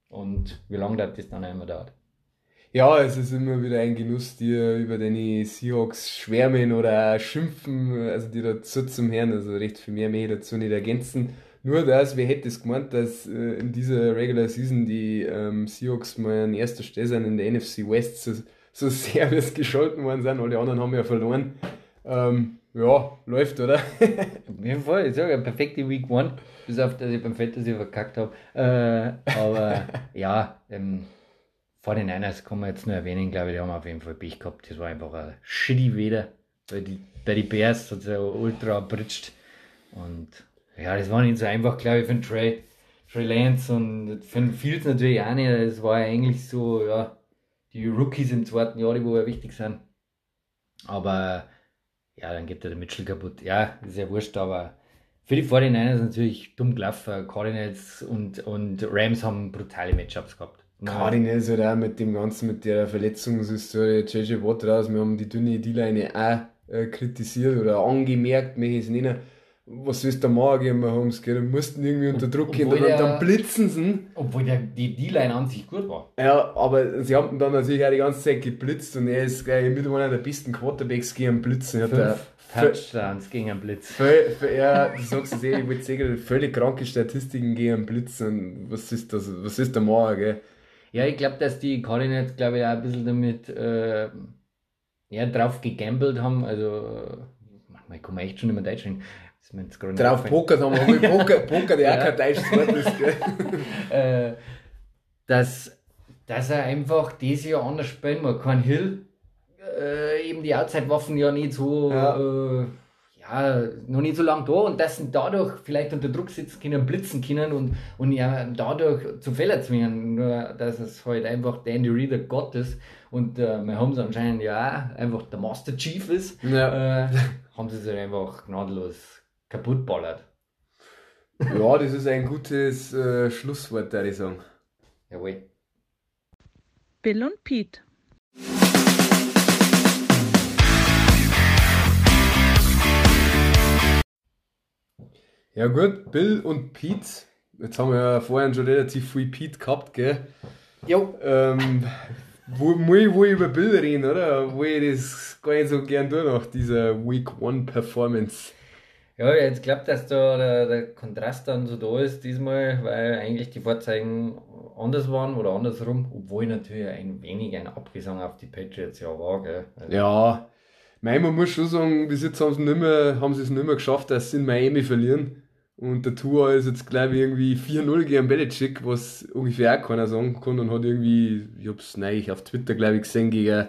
Und wie lange das dann immer dauert. Ja, es ist immer wieder ein Genuss, dir über deine Seahawks schwärmen oder schimpfen, also die dazu zum Herrn, also recht viel mehr mehr dazu nicht ergänzen. Nur das, wer hätte es gemeint, dass äh, in dieser Regular Season die ähm, Seahawks mal an erster Stelle sind in der NFC West, so, sehr wie es gescholten worden sind. Alle anderen haben ja verloren. Ähm, ja, läuft, oder? Auf jeden Fall, ich sage perfekte Week One, bis auf dass ich beim Fantasy verkackt habe. Äh, aber ja, ähm, vor den Niners kann man jetzt nur erwähnen, glaube ich, die haben auf jeden Fall Pech gehabt. Das war einfach ein shitty Wetter. Bei die, bei die Bears hat es ja ultra bridged. Und Ja, das war nicht so einfach, glaube ich, für den Trey, Trey Lance und für den Fields natürlich auch nicht. Es war ja eigentlich so, ja, die Rookies im zweiten Jahr, die wo ja wichtig sind. Aber ja, dann geht der Mitchell kaputt. Ja, ist ja wurscht, aber für die 49ers natürlich dumm gelaufen. Cardinals und, und Rams haben brutale Matchups gehabt. Cardinals oder auch mit dem Ganzen, mit der Verletzungshistorie, JJ Watt raus, wir haben die dünne D-Line auch äh, kritisiert oder angemerkt, möchte ich es nennen was willst du machen, wir haben gell, mussten irgendwie unter Druck gehen und dann blitzen sie. Obwohl der, die D-Line an sich gut war. Ja, aber sie haben dann natürlich auch die ganze Zeit geblitzt und er ist gleich mit einer der besten Quarterbacks gegen Blitzen. Fünf Touchdowns gegen einen Blitz. Völ, ja, du sagst es eh, ich würde sagen, völlig kranke Statistiken gegen einen Blitz und was ist das, was ist der Morgen, gell? Ja, ich glaube, dass die Cardinals, glaube ich, auch ein bisschen damit äh, ja, drauf gegambelt haben, also manchmal kann man echt schon immer Deutsch reden Drauf pokert haben wir, Poker, Poker, der auch kein deutsches Wort ist, äh, dass, dass er einfach dieses Jahr anders spielen muss. Kein Hill, äh, eben die Outside-Waffen ja nicht so, ja. Äh, ja, noch nicht so lange da und dass sie dadurch vielleicht unter Druck sitzen können, blitzen können und, und ja dadurch zu Fehler zwingen. Nur, dass es halt einfach der Andy Reader Gott ist und äh, wir haben es anscheinend ja einfach der Master Chief ist, ja. äh, haben sie sich einfach gnadenlos kaputtballert. Ja, das ist ein gutes äh, Schlusswort, würde ich sagen. Jawohl. Bill und Pete. Ja gut, Bill und Pete. Jetzt haben wir ja vorhin schon relativ viel Pete gehabt, gell? Jo. Ähm, wo, muss ich wohl über Bill reden, oder? Wo ich das gar nicht so gern tue nach dieser Week One Performance. Ja, jetzt glaubt, dass da der, der, Kontrast dann so da ist diesmal, weil eigentlich die Vorzeichen anders waren oder andersrum, obwohl natürlich ein wenig ein Abgesang auf die Patriots ja war. Gell? Also ja, mein, man muss schon sagen, bis jetzt haben sie es nicht mehr geschafft, dass sie in Miami verlieren. Und der Tour ist jetzt, glaube ich, irgendwie 4-0 gegen Belichick, was ungefähr auch keiner sagen kann. Und hat irgendwie, ich hab's neulich auf Twitter, glaube ich, gesehen, gegen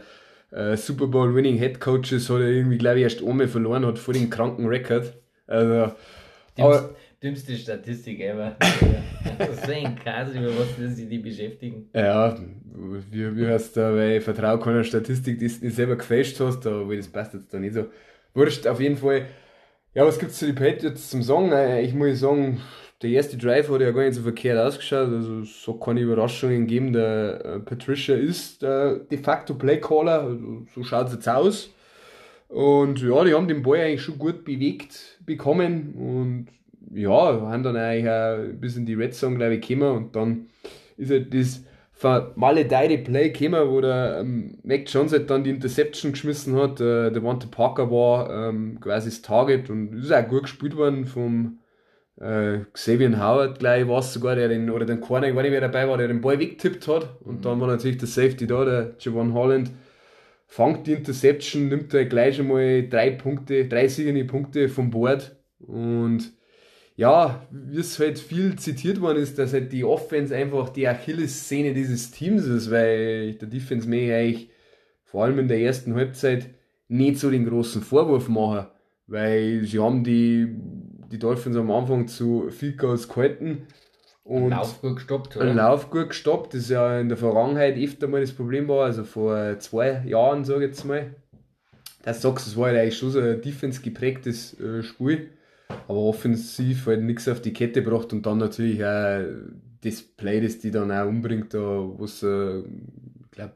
äh, Super Bowl Winning Head Coaches hat er irgendwie, glaube ich, erst einmal verloren, hat vor den kranken Rekord. Also, dümmste Statistik ever. ein krass, über was sie die beschäftigen. Ja, wie, wie heißt da, weil ich vertraue keiner Statistik, die du selber gefälscht hast, aber das passt jetzt da nicht so. Wurscht, auf jeden Fall. Ja, was gibt es zu den Patriots zum Sagen? Äh, ich muss sagen, der erste Drive hat ja gar nicht so verkehrt ausgeschaut, also so keine Überraschungen geben. Der äh, Patricia ist der de facto Playcaller, also so schaut es jetzt aus. Und ja, die haben den Ball eigentlich schon gut bewegt bekommen und ja, haben dann eigentlich auch bis in die Red Zone, glaube ich, gekommen und dann ist halt das vermaledeite Play gekommen, wo der ähm, Mac Jones halt dann die Interception geschmissen hat. Äh, der Wante Parker war ähm, quasi das Target und ist auch gut gespielt worden vom äh, Xavier Howard, gleich war es sogar, der den, oder den Corner, ich weiß nicht, wer dabei war, der den Ball weggetippt hat und mhm. dann war natürlich der Safety da, der Javon Holland fangt die Interception, nimmt er gleich einmal drei Punkte, drei siegende Punkte vom Board. Und ja, wie es halt viel zitiert worden ist, dass halt die Offense einfach die Achilles-Szene dieses Teams ist, weil der Defense mir eigentlich vor allem in der ersten Halbzeit nicht so den großen Vorwurf machen, weil sie haben die, die Dolphins am Anfang zu viel Goals gehalten und Lauf gut gestoppt, oder? Lauf gut gestoppt, das ja in der Vergangenheit öfter mal das Problem war, also vor zwei Jahren, sage ich jetzt mal. Das sagst es war halt eigentlich schon so ein defense geprägtes äh, Spiel, aber offensiv halt nichts auf die Kette gebracht und dann natürlich auch das Play, das die dann auch umbringt, da, was, äh, ich glaube,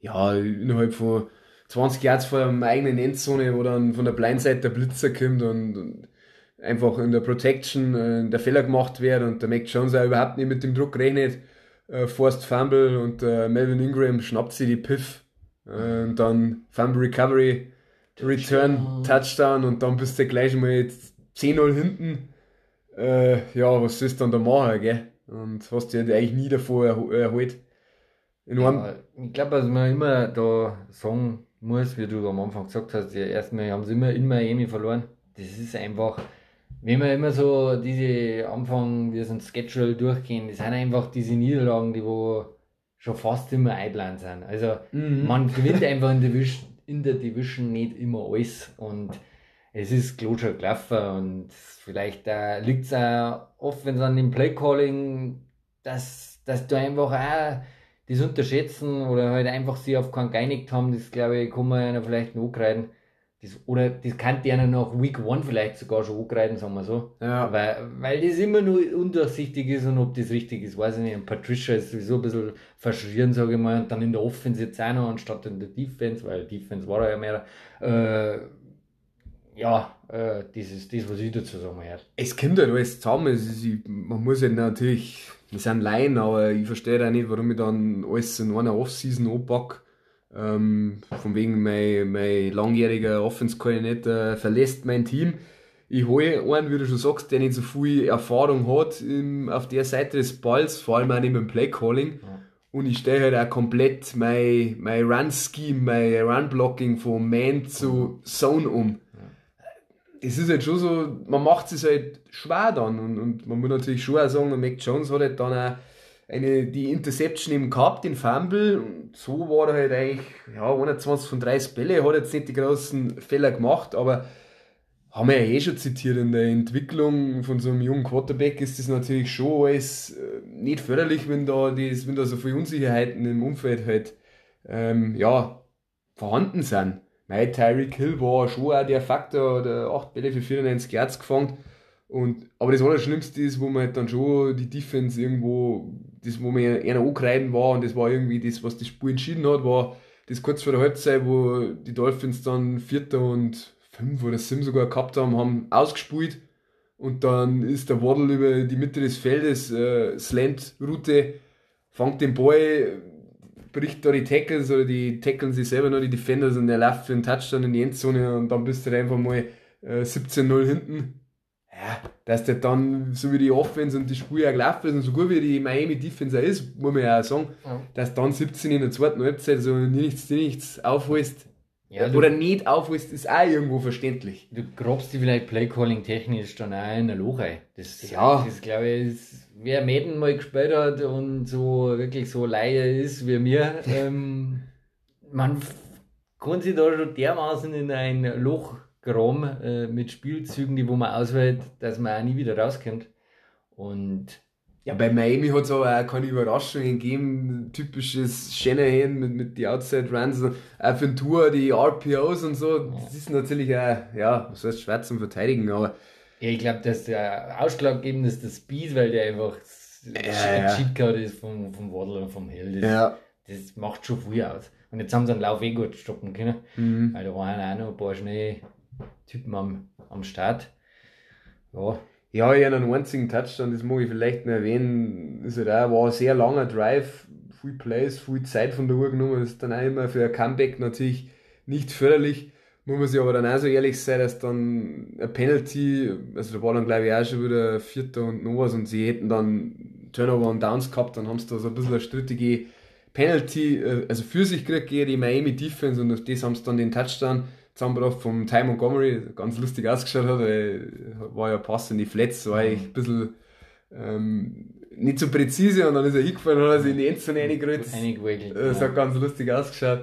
ja, innerhalb von 20 Yards vor der eigenen Endzone, wo dann von der Blindside der Blitzer kommt und, und einfach in der Protection äh, der Fehler gemacht wird und der Mac Jones auch überhaupt nicht mit dem Druck rechnet. Äh, Forced Fumble und äh, Melvin Ingram schnappt sie die Piff. Äh, und dann Fumble Recovery, Return, Touchdown und dann bist du gleich mal 10-0 hinten. Äh, ja, was ist dann da machen, gell? Und hast du eigentlich nie davor erholt. Ja, ich glaube, dass man immer da sagen muss, wie du am Anfang gesagt hast, ja, erstmal haben sie immer in Miami verloren. Das ist einfach, wenn wir immer so diese Anfang, wie so ein Schedule durchgehen, das sind einfach diese Niederlagen, die wo schon fast immer einplant sind. Also mhm. man gewinnt einfach in, Division, in der Division nicht immer alles und es ist klar schon gelaufen und vielleicht äh, liegt es auch oft, wenn es an dem Playcalling, dass, dass du einfach auch das unterschätzen oder halt einfach sie auf keinen geeinigt haben, das glaube ich, kann man einer vielleicht noch angreifen. Das, oder das kann die einer nach Week One vielleicht sogar schon angreifen, sagen wir so. Ja. Weil, weil das immer nur undurchsichtig ist und ob das richtig ist, weiß ich nicht. Und Patricia ist sowieso ein bisschen verschrieren, sage ich mal, und dann in der Offense jetzt auch noch, anstatt in der Defense, weil Defense war er ja mehr. Äh, ja, äh, das ist das, was ich dazu sagen werde. Es kommt halt alles zusammen. Ist, ich, man muss ja natürlich, wir sind Laien, aber ich verstehe auch nicht, warum ich dann alles in einer Offseason anpacke. Ähm, von wegen mein, mein langjähriger Offense-Koordinator verlässt mein Team. Ich hole einen, wie du schon sagst, der nicht so viel Erfahrung hat im, auf der Seite des Balls, vor allem auch nicht dem Play-Calling. Ja. Und ich stehe halt auch komplett mein, mein Run-Scheme, mein Run-Blocking von Man zu Zone um. Das ist halt schon so, man macht es halt schwer dann. Und, und man muss natürlich schon auch sagen, Mac Jones hat halt dann auch eine, die Interception eben gehabt, den Fumble. Und so war er halt eigentlich, ja, 21 von 30 Bälle, hat jetzt nicht die großen Fehler gemacht, aber haben wir ja eh schon zitiert, in der Entwicklung von so einem jungen Quarterback ist das natürlich schon alles äh, nicht förderlich, wenn da, das, wenn da so viele Unsicherheiten im Umfeld halt ähm, ja, vorhanden sind. Mein Tyreek Hill war schon auch der Faktor, der 8 Bälle für 94 Yards gefangen. Und, aber das Allerschlimmste ist, wo man halt dann schon die Defense irgendwo, das wo man eher angreifen war und das war irgendwie das, was das Spiel entschieden hat, war das kurz vor der Halbzeit, wo die Dolphins dann Vierter und fünf oder sieben sogar gehabt haben, haben ausgespielt und dann ist der Waddle über die Mitte des Feldes, äh, Slant-Route, fängt den Ball, bricht da die Tackles oder die tackeln sich selber nur die Defenders und der läuft für einen Touchdown in die Endzone und dann bist du halt einfach mal äh, 17-0 hinten. Ja, dass der dann, so wie die Offense und die Spiele auch gelaufen ist und so gut wie die Miami Defense auch ist, muss man ja auch sagen, Ja. dass dann 17 in der zweiten Halbzeit so nichts, nichts aufholst Ja, du, oder nicht aufholst, ist auch irgendwo verständlich. du grabst die vielleicht Playcalling technisch dann auch in ein Loch rein. Das, Ja. das glaube ich, ist, wer Madden mal gespielt hat und so wirklich so Laie ist wie mir, ähm, man kann sich da schon dermaßen in ein Loch graben äh, mit Spielzügen, die wo man auswählt, dass man auch nie wieder rauskommt. Und Ja, bei Miami hat es aber auch keine Überraschungen gegeben. Typisches Shanahan mit, mit die Outside Runs, auch für den Tour, die RPOs und so. Das ist natürlich auch, ja, was heißt schwer zum Verteidigen, aber Ja, ich glaube, dass der ausschlaggebend ist der Speed, weil der einfach Ja, ja, ja. Cheatcode ist vom, vom Waddle und vom Hill. Das, ja. das macht schon viel aus. Und jetzt haben sie einen Lauf eh gut stoppen können, Mhm. weil da waren auch noch ein paar schnelle Typen am, am Start. Ja, Ja, ich habe einen einzigen Touchdown, das mag ich vielleicht noch erwähnen. Ist halt auch, war ein sehr langer Drive, viel Plays, viel Zeit von der Uhr genommen. Das ist dann auch immer für ein Comeback natürlich nicht förderlich. Muss man sich aber dann auch so ehrlich sein, dass dann ein Penalty, also da war dann glaube ich auch schon wieder Vierter und noch was und sie hätten dann Turnover und Downs gehabt, dann haben sie da so ein bisschen eine strittige Penalty, äh, also für sich gekriegt die Miami Defense und auf das haben sie dann den Touchdown zusammengebracht vom Ty Montgomery, ganz lustig ausgeschaut hat, weil war ja Pass in die Flats, war eigentlich ein bisschen ähm, nicht so präzise und dann ist er hingefallen und hat sich in die Endzone reingerührt. Das hat ganz lustig ausgeschaut.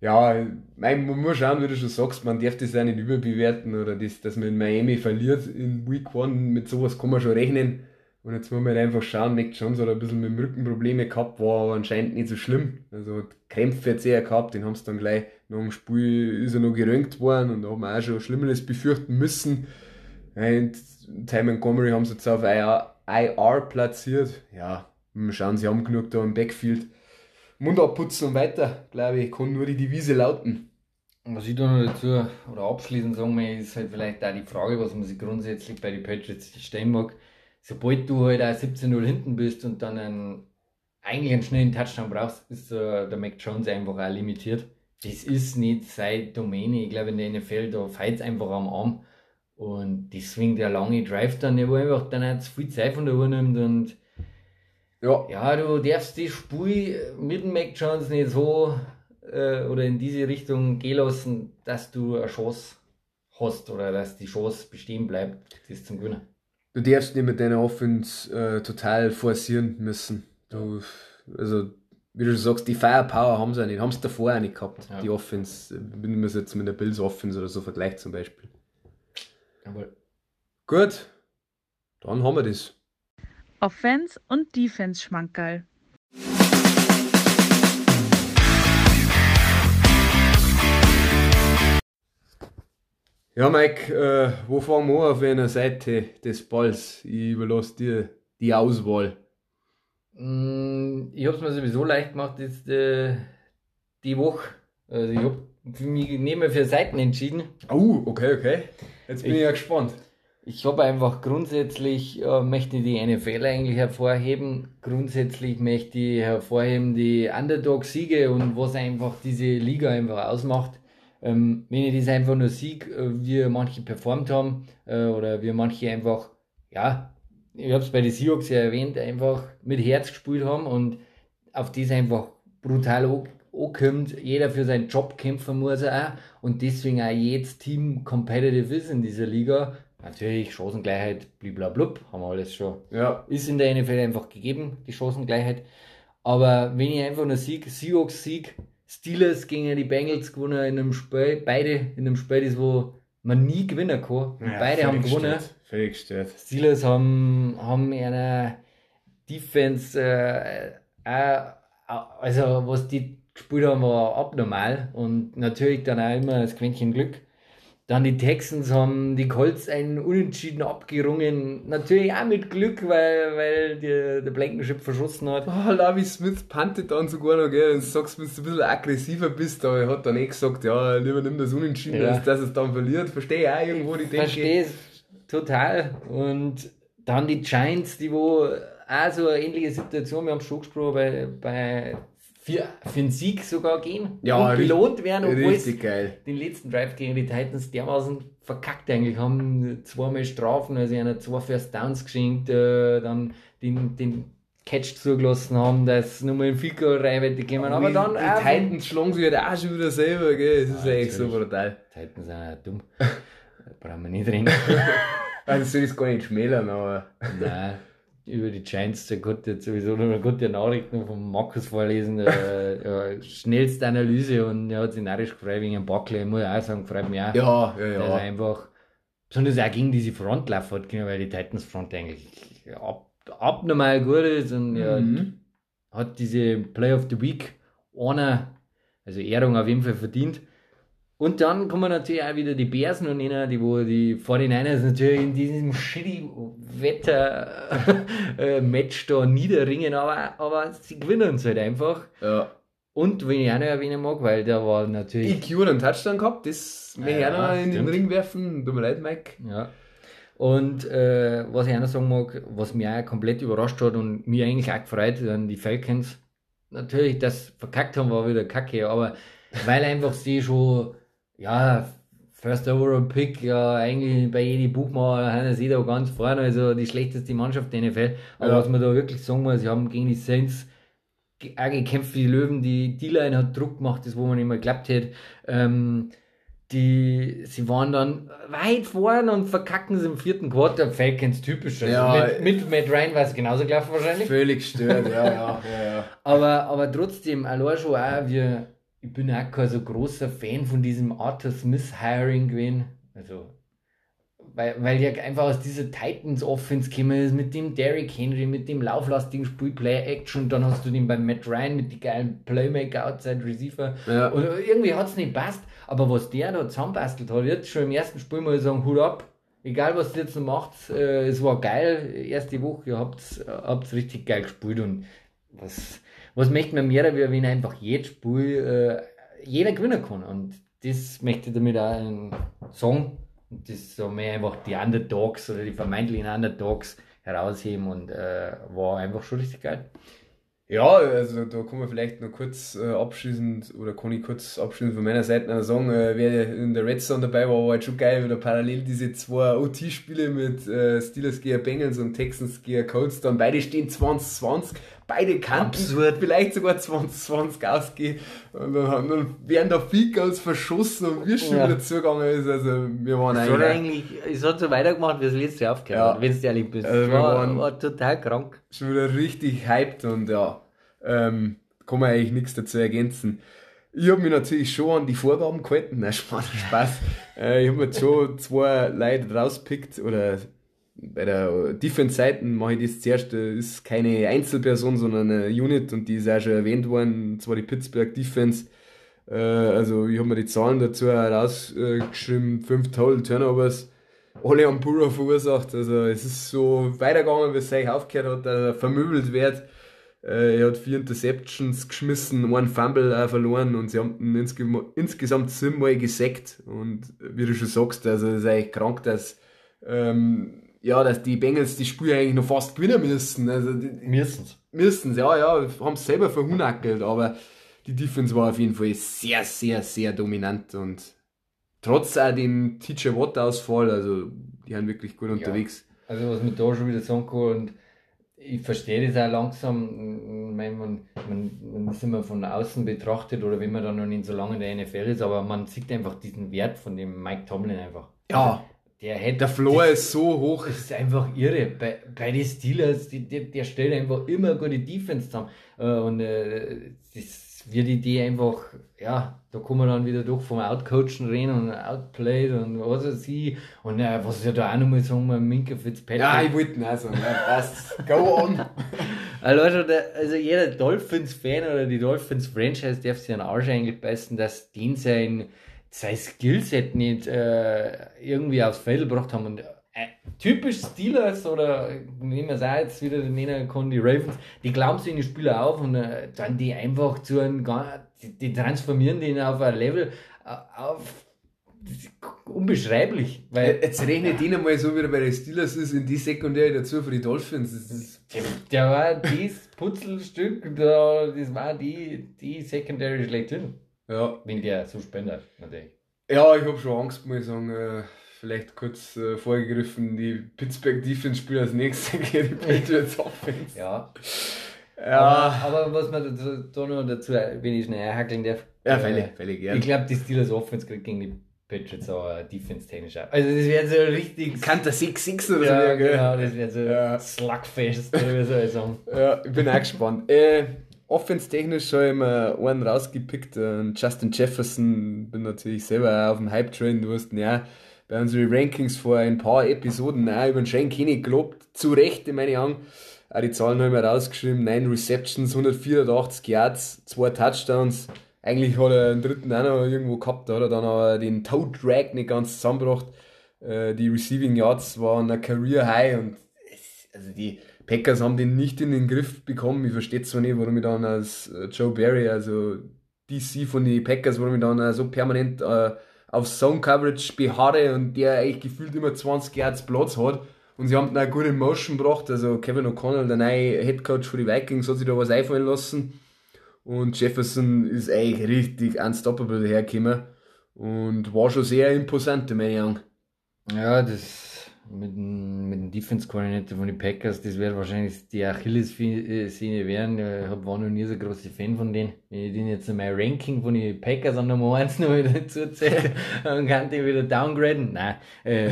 Ja, mein, man muss schauen, wie du schon sagst, man darf das auch nicht überbewerten oder das, dass man in Miami verliert in Week 1, mit sowas kann man schon rechnen. Und jetzt muss man halt einfach schauen, Mac Jones hat ein bisschen mit dem Rücken Probleme gehabt, war aber anscheinend nicht so schlimm. Also hat Krämpfe jetzt eher gehabt, den haben sie dann gleich nach dem Spiel, ist er noch gerönt worden und da haben wir auch schon Schlimmeres befürchten müssen. Und Ty Montgomery haben sie jetzt auf IR, IR platziert. Ja, schauen, sie haben genug da im Backfield. Mund abputzen und weiter, glaube ich, kann nur die Devise lauten. Was ich da noch dazu oder abschließend sagen möchte, ist halt vielleicht auch die Frage, was man sich grundsätzlich bei den Patriots stellen mag. Sobald du halt auch 17-0 hinten bist und dann einen, eigentlich einen schnellen Touchdown brauchst, ist äh, der Mac Jones einfach auch limitiert. Das ist nicht seine Domäne. Ich glaube, in der NFL, da feilt einfach am Arm. Und deswegen der lange Drive dann, der wo einfach dann auch zu viel Zeit von der Uhr nimmt und Ja, ja, du darfst das Spiel mit dem Mac Jones nicht so äh, oder in diese Richtung gehen lassen, dass du eine Chance hast oder dass die Chance bestehen bleibt, das zum Gewinnen. du darfst nicht mit deiner Offense äh, total forcieren müssen. Du, also, wie du schon sagst, die Firepower haben sie auch nicht, haben sie davor auch nicht gehabt, Ja. die Offense. Wenn man es jetzt mit der Bills Offense oder so vergleicht zum Beispiel. Jawohl. Gut, dann haben wir das. Offense und Defense Schmankerl. Ja, Mike, äh, wo fangen wir auf einer Seite des Balls? Ich überlasse dir die Auswahl. Mm, Ich habe es mir sowieso leicht gemacht, jetzt äh, die Woche. Also ich habe mich nicht mehr für Seiten entschieden. Oh, okay, okay. Jetzt bin ich, Ich- ja gespannt. Ich habe einfach grundsätzlich, äh, möchte die NFL eigentlich hervorheben. Grundsätzlich möchte ich hervorheben die Underdog-Siege und was einfach diese Liga einfach ausmacht. Ähm, wenn ich das einfach nur sieg, äh, wie manche performt haben, äh, oder wie manche einfach, ja, ich habe es bei den Seahawks ja erwähnt, einfach mit Herz gespielt haben und auf das einfach brutal an- ankommt. Jeder für seinen Job kämpfen muss er auch und deswegen auch jedes Team competitive ist in dieser Liga. Natürlich Chancengleichheit, bliblablub, haben wir alles schon. Ja, Ist in der NFL einfach gegeben, die Chancengleichheit. Aber wenn ich einfach nur Sieg, Seahawks Sieg, Steelers gegen die Bengals gewonnen in einem Spiel, beide in einem Spiel, das wo man nie gewinnen kann. Ja beide haben gewonnen. gestört, Völlig gestört. Steelers haben, haben eine Defense, äh, auch, also was die gespielt haben, war abnormal und natürlich dann auch immer das Quäntchen Glück. Dann die Texans haben die Colts einen Unentschieden abgerungen, natürlich auch mit Glück, weil, weil der, der Blankenship verschossen hat. Oh, Lavi Smith pantet dann sogar noch, gell, und sagst, wenn du ein bisschen aggressiver bist, aber er hat dann eh gesagt, ja, lieber nimm das Unentschieden, Ja. als dass es dann verliert. Verstehe ich auch irgendwo die Denke. Verstehe total. Und dann die Giants, die wo auch so eine ähnliche Situation, wir haben schon gesprochen, bei, bei für, für einen Sieg sogar gehen Ja, und belohnt werden, obwohl Richtig geil. den letzten Drive gegen die Titans dermaßen verkackt eigentlich haben. Zweimal Strafen, also einer zwei First Downs geschenkt, äh, dann den, den Catch zugelassen haben, dass nochmal ein Field Goal rein hätte gekommen. Aber dann die Titans schlagen sich halt auch schon wieder selber, gell, es ist Ja, echt so brutal. Titans sind auch dumm. Brauchen wir nicht reden. Also soll ich es gar nicht schmälern, aber Nein, über die Giants, der konnte jetzt sowieso eine gute Nachricht von Markus vorlesen. Äh, äh, schnellste Analyse und er hat sich narrisch gefreut wegen dem Buckley. Ich muss auch sagen, freut mich auch. ja, ja, ja. einfach, besonders auch gegen diese Frontlauf hat, weil die Titans Front eigentlich ab, abnormal gut ist und er Mhm. hat diese Play of the Week einer, also Ehrung auf jeden Fall verdient. Und dann kommen natürlich auch wieder die Bärsen und einer, die wo die 49ers natürlich in diesem shitty Wetter äh, da niederringen, aber, aber sie gewinnen es halt einfach. ja. Und wenn ich auch noch erwähnen mag, weil der war natürlich. EQ hat einen Touchdown gehabt, das ich Ja, auch noch in den. Ring werfen. Tut mir leid, Mike. Ja. Und äh, was ich auch noch sagen mag, was mich auch komplett überrascht hat und mir eigentlich auch gefreut, dann die Falcons. Natürlich, das verkackt haben, war wieder kacke, aber weil einfach sie schon, ja, First Overall Pick, ja, eigentlich bei jedem Buchmacher haben sie da ganz vorne, also die schlechteste Mannschaft der NFL. Aber Ja. was man da wirklich sagen muss, sie haben gegen die Saints auch gekämpft wie die Löwen, die D-Line hat Druck gemacht, das wo man nicht mehr geglaubt hätte. Ähm, die, sie waren dann weit vorn und verkacken sie im vierten Quarter. Falcons typisch. Also Ja. mit, mit Matt Ryan war es genauso gelaufen wahrscheinlich. Völlig gestört, ja, ja, ja, ja. Aber, aber trotzdem, allein schon auch, wir, ich bin auch kein so großer Fan von diesem Arthur Smith Hiring gewesen. Also, weil, weil ja einfach aus dieser Titans Offense gekommen ist, mit dem Derrick Henry, mit dem lauflastigen Spiel Play Action, dann hast du den bei Matt Ryan mit den geilen Playmaker Outside Receiver. Ja. Und irgendwie hat es nicht passt, aber was der da zusammenbastelt hat, jetzt schon im ersten Spiel ich sagen, Hut ab. Egal was ihr jetzt noch macht, äh, es war geil, erste Woche, ihr habt es richtig geil gespielt und was, was möchte man mehr, wie wenn einfach jedes Spiel äh, jeder gewinnen kann. Und das möchte ich damit auch sagen. Und das sagen wir einfach die Underdogs oder die vermeintlichen Underdogs herausheben und äh, war einfach schon richtig geil. Ja, also da kann man vielleicht noch kurz äh, abschließend, oder kann ich kurz abschließend von meiner Seite noch sagen, äh, wer in der Red Zone dabei war, war halt schon geil, wieder parallel diese zwei OT-Spiele mit äh, Steelers gegen Bengals und Texans gegen Colts, dann beide stehen 2020, beide Kanten, Absurd. vielleicht sogar 2020 ausgehen und dann, haben- dann werden da Goals verschossen und wie schon Ja. wieder zugegangen ist, also wir waren Es hat eigentlich es hat so weitergemacht, wie es letztes Jahr aufgehört Ja. hat, wenn du ehrlich bist. Also wir war, waren- war total krank. schon wieder richtig hyped und ja, ähm, kann man eigentlich nichts dazu ergänzen. Ich habe mich natürlich schon an die Vorgaben gehalten. Nein, Spaß. Spaß. äh, ich habe mir schon zwei Leute rauspickt oder bei der Defense-Seite mache ich das zuerst, das ist keine Einzelperson, sondern eine Unit und die ist auch schon erwähnt worden, und zwar die Pittsburgh Defense. Äh, also ich habe mir die Zahlen dazu rausgeschrieben, fünf Total Turnovers, alle am Burrow verursacht. Also es ist so weitergegangen, wie es sich aufgehört hat, dass er vermöbelt wird. Äh, er hat vier Interceptions geschmissen, einen Fumble auch verloren und sie haben ihn insgesamt siebenmal gesackt. Und wie du schon sagst, also es ist eigentlich krank, dass ähm, ja, dass die Bengals die Spiele eigentlich noch fast gewinnen müssen. Also müssen Müssen ja, ja, haben es selber verhunackelt, aber die Defense war auf jeden Fall sehr, sehr, sehr dominant und trotz auch dem TJ Watt-Ausfall, also die sind wirklich gut unterwegs. Ja, also was man da schon wieder sagen kann und ich verstehe das auch langsam, man, man, man ist immer von außen betrachtet oder wenn man dann noch nicht so lange in der NFL ist, aber man sieht einfach diesen Wert von dem Mike Tomlin einfach. Ja. Also, der, hätte, der Floor das, ist so hoch. Das ist einfach irre. Bei, bei den Steelers, die, die, der stellt einfach immer gute Defense zusammen. Äh, und äh, das wird die Idee einfach, ja, da kann man dann wieder doch vom Outcoachen reden und Outplayed und was weiß ich. Und äh, was ja da auch nochmal sagen, wir Minka Fitzpatrick. Ja, ich wollte sagen, ja, passt. Go on. also, also jeder Dolphins-Fan oder die Dolphins-Franchise darf sich an den Arsch eigentlich beißen, dass den sein sein Skillset nicht äh, irgendwie aufs Feld gebracht haben. Und äh, typisch Steelers oder wir es auch jetzt wieder nennen kann, die Ravens, die glauben sich in die Spieler auf und äh, dann die einfach zu einem, die, die transformieren den auf ein Level äh, auf unbeschreiblich. Weil jetzt rechnet ihn einmal so, wie er bei den Steelers ist, in die Sekundäre dazu für die Dolphins. Der, der war dieses Putzelstück, da, das war die, die Secondary schlechthin. Ja. Wenn der so spendet, natürlich. Ja, ich habe schon Angst, muss ich sagen. Äh, vielleicht kurz äh, vorgegriffen, die Pittsburgh Defense spielt als nächstes gegen die Patriots Offense. Ja. Ja. Aber, aber, was man dazu, da noch dazu, wenn ich schnell einhackeln darf. Ja, völlig, äh, völlig, ja. Ich glaube, die Steelers Offense kriegt gegen die Patriots auch Defense-technisch Also, das wäre so richtig. Kann der 6-6 oder ja, so, gell? Genau, das wäre so ja. Slugfest, oder wie soll ich sagen. Ja, ich bin auch gespannt. Äh, Offense-technisch ich mir einen rausgepickt. Justin Jefferson, bin natürlich selber auf dem Hype-Train. Du hast ja bei unseren Rankings vor ein paar Episoden auch über den Shane Kenny gelobt. Zu Recht, in meine Augen. Auch die Zahlen habe ich mir rausgeschrieben. 9 Receptions, 184 Yards, 2 Touchdowns. Eigentlich hat er den dritten auch noch irgendwo gehabt, da hat er dann aber den Toe Drag nicht ganz zusammengebracht. Äh, die Receiving Yards waren ein Career High und also die Packers haben den nicht in den Griff bekommen. Ich verstehe zwar nicht, warum ich dann als äh, Joe Barry, also DC von den Packers, warum ich dann äh, so permanent äh, auf Zone Coverage beharre und der eigentlich gefühlt immer 20 Yards Platz hat. Und sie haben dann auch gut in Motion gebracht. Also Kevin O'Connell, der neue Head Coach für die Vikings, hat sich da was einfallen lassen. Und Jefferson ist eigentlich richtig unstoppable hergekommen. Und war schon sehr imposant, in meinen Augen. Ja, das mit dem, mit dem Defense-Koordinator von den Packers, das wird wahrscheinlich die Achilles-Szene werden. Ich war noch nie so großer Fan von denen. Wenn ich den jetzt in mein Ranking von den Packers an Nummer 1 noch wieder zuzähle, dann kann ich wieder downgraden. Nein. Äh,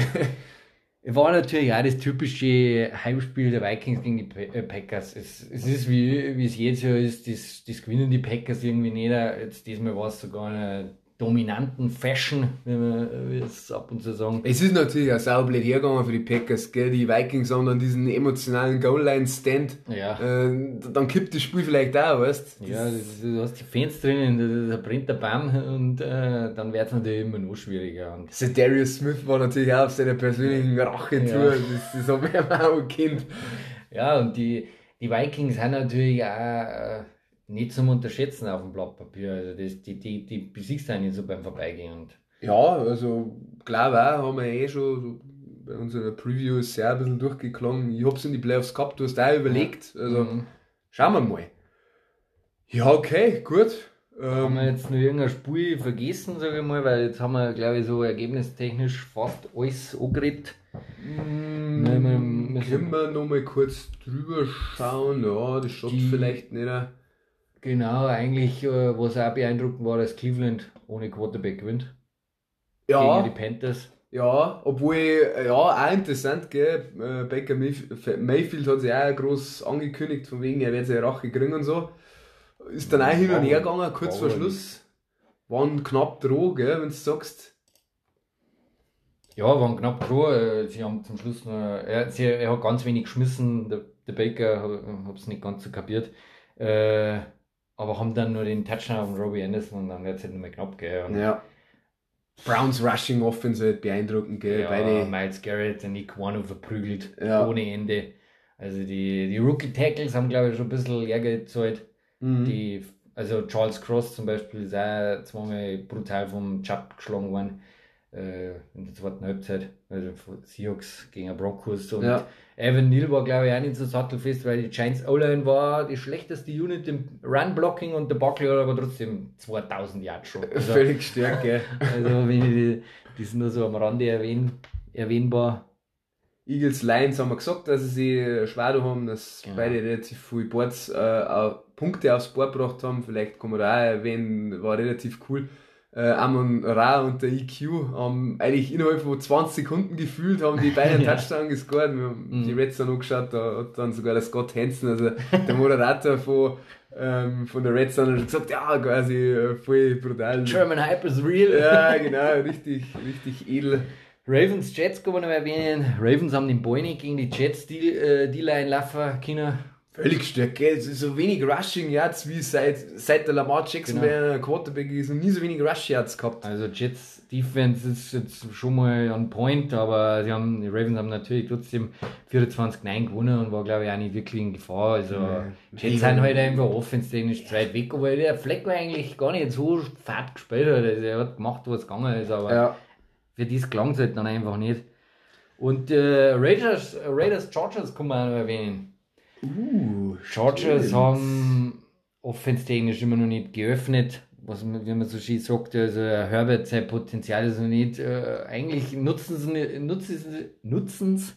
war natürlich auch das typische Heimspiel der Vikings gegen die äh, Packers. Es, es ist wie, wie es jetzt so ist, das, das gewinnen die Packers irgendwie nicht. Jetzt diesmal war es sogar eine dominanten Fashion, wie wir es ab und zu sagen. Es ist natürlich auch saublöd hergegangen für die Packers, gell? Die Vikings haben dann diesen emotionalen Goal-Line-Stand. Ja. Äh, dann kippt das Spiel vielleicht auch, weißt du? Ja, du hast die Fans drinnen, da brennt der Baum und äh, dann wird es natürlich immer noch schwieriger. Und Darius Smith war natürlich auch auf seiner persönlichen Rache-Tour, ja. das, das haben wir auch gekannt. Ja, und die, die Vikings haben natürlich auch äh, nicht zum Unterschätzen auf dem Blatt Papier. Also das, die, die, die besiegst du nicht so beim Vorbeigehen. Und ja, also glaube auch, haben wir eh schon bei unserer Preview sehr ein bisschen durchgeklungen. Ich hab's in die Playoffs gehabt, du hast auch überlegt. Also mhm. schauen wir mal. Ja, okay, gut. haben wir ähm, jetzt noch irgendein Spiel vergessen, sage ich mal, weil jetzt haben wir, glaube ich, so ergebnistechnisch fast alles angeredet. Mm, können wir noch mal kurz drüber schauen? Ja, das schaut vielleicht nicht. Genau, eigentlich, äh, was auch beeindruckend war, dass Cleveland ohne Quarterback gewinnt. Ja. Gegen die Panthers. Ja, obwohl, ja, auch interessant, gell. Äh, Baker Mayfield hat sich auch groß angekündigt, von wegen, er wird seine Rache kriegen und so. Ist dann auch hin und her gegangen, kurz vor Schluss. waren knapp dran, gell, wenn du sagst. Ja, waren knapp dran. Äh, sie haben zum Schluss noch, er, sie, er hat ganz wenig geschmissen, der, der Baker hat es nicht ganz so kapiert. Äh, aber haben dann nur den Touchdown von Robbie Anderson und dann wird es halt nicht mehr knapp, gell. Und Ja. Browns Rushing Offense halt beeindruckend, gell. Ja, Beide. Miles Garrett, der Nick Warner verprügelt Ja. ohne Ende. Also die, die Rookie Tackles haben, glaube ich, schon ein bisschen Ärger gezahlt. Mhm. Die, also Charles Cross zum Beispiel ist auch zweimal brutal vom Chubb geschlagen worden in der zweiten Halbzeit. Also von Seahawks gegen Broncos. Und Ja. Evan Neal war, glaube ich, auch nicht so sattelfest, weil die Giants O-Line war die schlechteste Unit im Run-Blocking und der Buckley hat aber trotzdem 2000 Yards schon. Also, Völlig stark, gell. also wenn ich die, die sind nur so am Rande erwähnen, erwähnbar. Eagles Lions haben wir gesagt, dass sie sich schwer da haben, dass Genau. beide relativ viele Boards, äh, auch Punkte aufs Board gebracht haben. Vielleicht kann man da auch erwähnen, war relativ cool. Äh, Amon Ra und der EQ haben eigentlich innerhalb von 20 Sekunden gefühlt, haben die beiden Ja. Touchdown gescored. Wir haben Mhm. die Reds dann angeschaut, da hat dann sogar der Scott Hansen, also der Moderator von, ähm, von der Reds, dann hat gesagt, ja, quasi äh, voll brutal. German Hype is real. Ja, genau, richtig, richtig edel. Ravens Jets kann man noch erwähnen. Ravens haben den nicht gegen die Jets die, äh, die Line laufen können. Völlig stark, gell? Es ist so wenig Rushing Yards wie seit, seit der Lamar Jackson Genau. einer Quarterback ist und nie so wenig Rush Yards gehabt. Also Jets Defense ist jetzt schon mal on point, aber sie haben, die Ravens haben natürlich trotzdem 24-9 gewonnen und war glaube ich auch nicht wirklich in Gefahr. Also Nee. Jets sind halt einfach offensichtlich zu weit weg, aber der Fleck war eigentlich gar nicht so fad gespielt hat. Also er hat gemacht, was gegangen ist, aber Ja. für das klang es halt dann einfach nicht. Und äh, Raiders, Raiders Chargers kann man auch erwähnen. Uh, Chargers haben offenstechnisch immer noch nicht geöffnet, was man, wie man so schön sagt, also Herbert sein Potenzial ist noch nicht, äh, eigentlich nutzen sie, nutzen sie, nutzen sie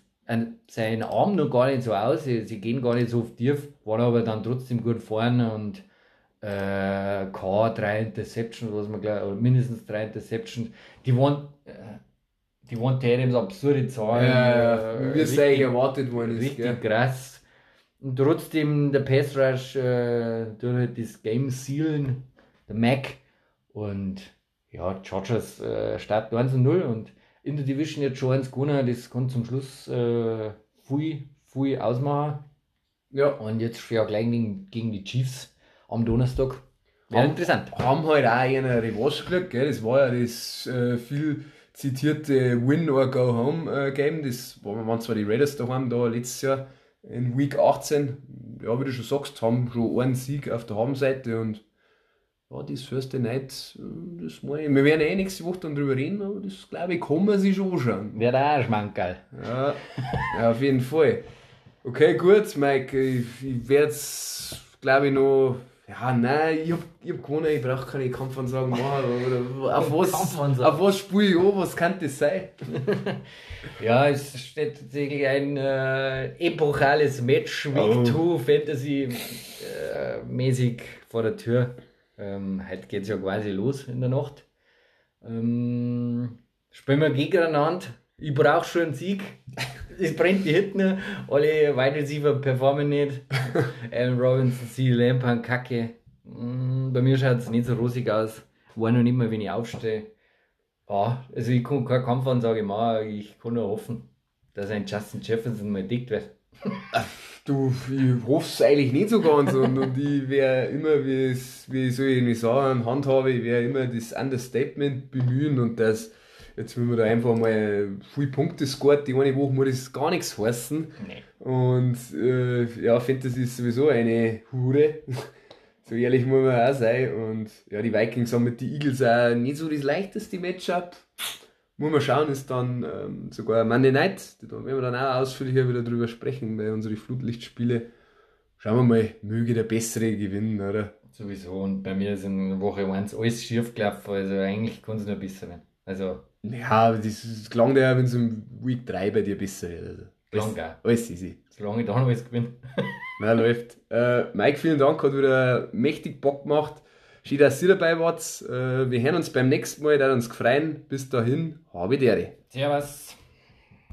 seinen Arm noch gar nicht so aus, sie, sie gehen gar nicht so auf tief, waren aber dann trotzdem gut vorne und äh, K, drei Interceptions, was man glaub, oder mindestens drei Interceptions, die waren, äh, die waren Tadams absurde Zahlen, Ja, äh, wie es eigentlich erwartet worden ist. Richtig Gell? krass. Und trotzdem der Pass Rush äh, tut halt das Game sealen, der Mac. Und ja, Chargers äh, starten 1 zu 0 und in der Division jetzt schon 1 gewonnen. Das kann zum Schluss äh, viel, viel ausmachen. Ja. Und jetzt ja gleich gegen, gegen die Chiefs am Donnerstag. Wäre Haben- interessant. Haben halt auch eine Revanche gekriegt, gell? Das war ja das äh, viel zitierte Win or Go Home äh, Game. Das waren zwar die Raiders daheim da letztes Jahr in Week 18. Ja, wie du schon sagst, haben schon einen Sieg auf der Habenseite und ja, das First Night, das meine ich. Wir werden eh nächste Woche dann drüber reden, aber das glaube ich, kann man sich schon anschauen. Wäre auch ein Schmankerl. Ja, ja, auf jeden Fall. Okay, gut, Mike. Ich, ich werde es, glaube ich, noch. Ja, nein, ich hab, ich hab gewonnen, ich brauche keine Kampfansagen machen. Oder auf was, Kampfansagen. auf was spiele ich an, was kann das sein? Ja, es steht tatsächlich ein äh, epochales Match, Week Oh. 2 Fantasy äh, mäßig vor der Tür. Ähm, heute geht es ja quasi los in der Nacht. Ähm, spielen wir gegeneinander. Ich brauche schon einen Sieg. Es brennt die Hitten. Alle Wide Receiver performen nicht. Alan Robinson, C. Lampan, Kacke. Mm, Bei mir schaut es nicht so rosig aus. War noch nicht mal, wenn ich aufstehe. Ja, also ich kann keine Kampfansage machen, ich kann nur hoffen, dass ein Justin Jefferson mal dick wird. Du, ich hoffe es eigentlich nicht so ganz. Und, und ich werde immer, wie, es, wie soll ich nicht sagen, handhabe, ich werde immer das Understatement bemühen und das. Jetzt müssen wir da einfach mal viele Punkte scoren. Die eine Woche muss das gar nichts heißen. Nee. Und äh, ja, Fantasy ist sowieso eine Hure. so ehrlich muss man auch sein. Und ja, die Vikings haben mit den Eagles auch nicht so das leichteste Matchup. Muss man schauen, ist dann ähm, sogar Monday Night. Da werden wir dann auch ausführlicher wieder drüber sprechen bei unseren Flutlichtspiele. Schauen wir mal, möge der Bessere gewinnen, oder? Sowieso. Und bei mir ist in Woche 1 alles schief gelaufen, also eigentlich kann es nur besser werden. Also, Ja, das, klang ja, wenn es im Week 3 bei dir besser wird. Also, Klang auch. Alles easy. solange ich da noch was gewinne. Na, läuft. Äh, Mike, vielen Dank, hat wieder mächtig Bock gemacht. Schön, dass ihr dabei wart. Äh, wir hören uns beim nächsten Mal, da uns gefreien. Bis dahin, habe die Ehre. Servus.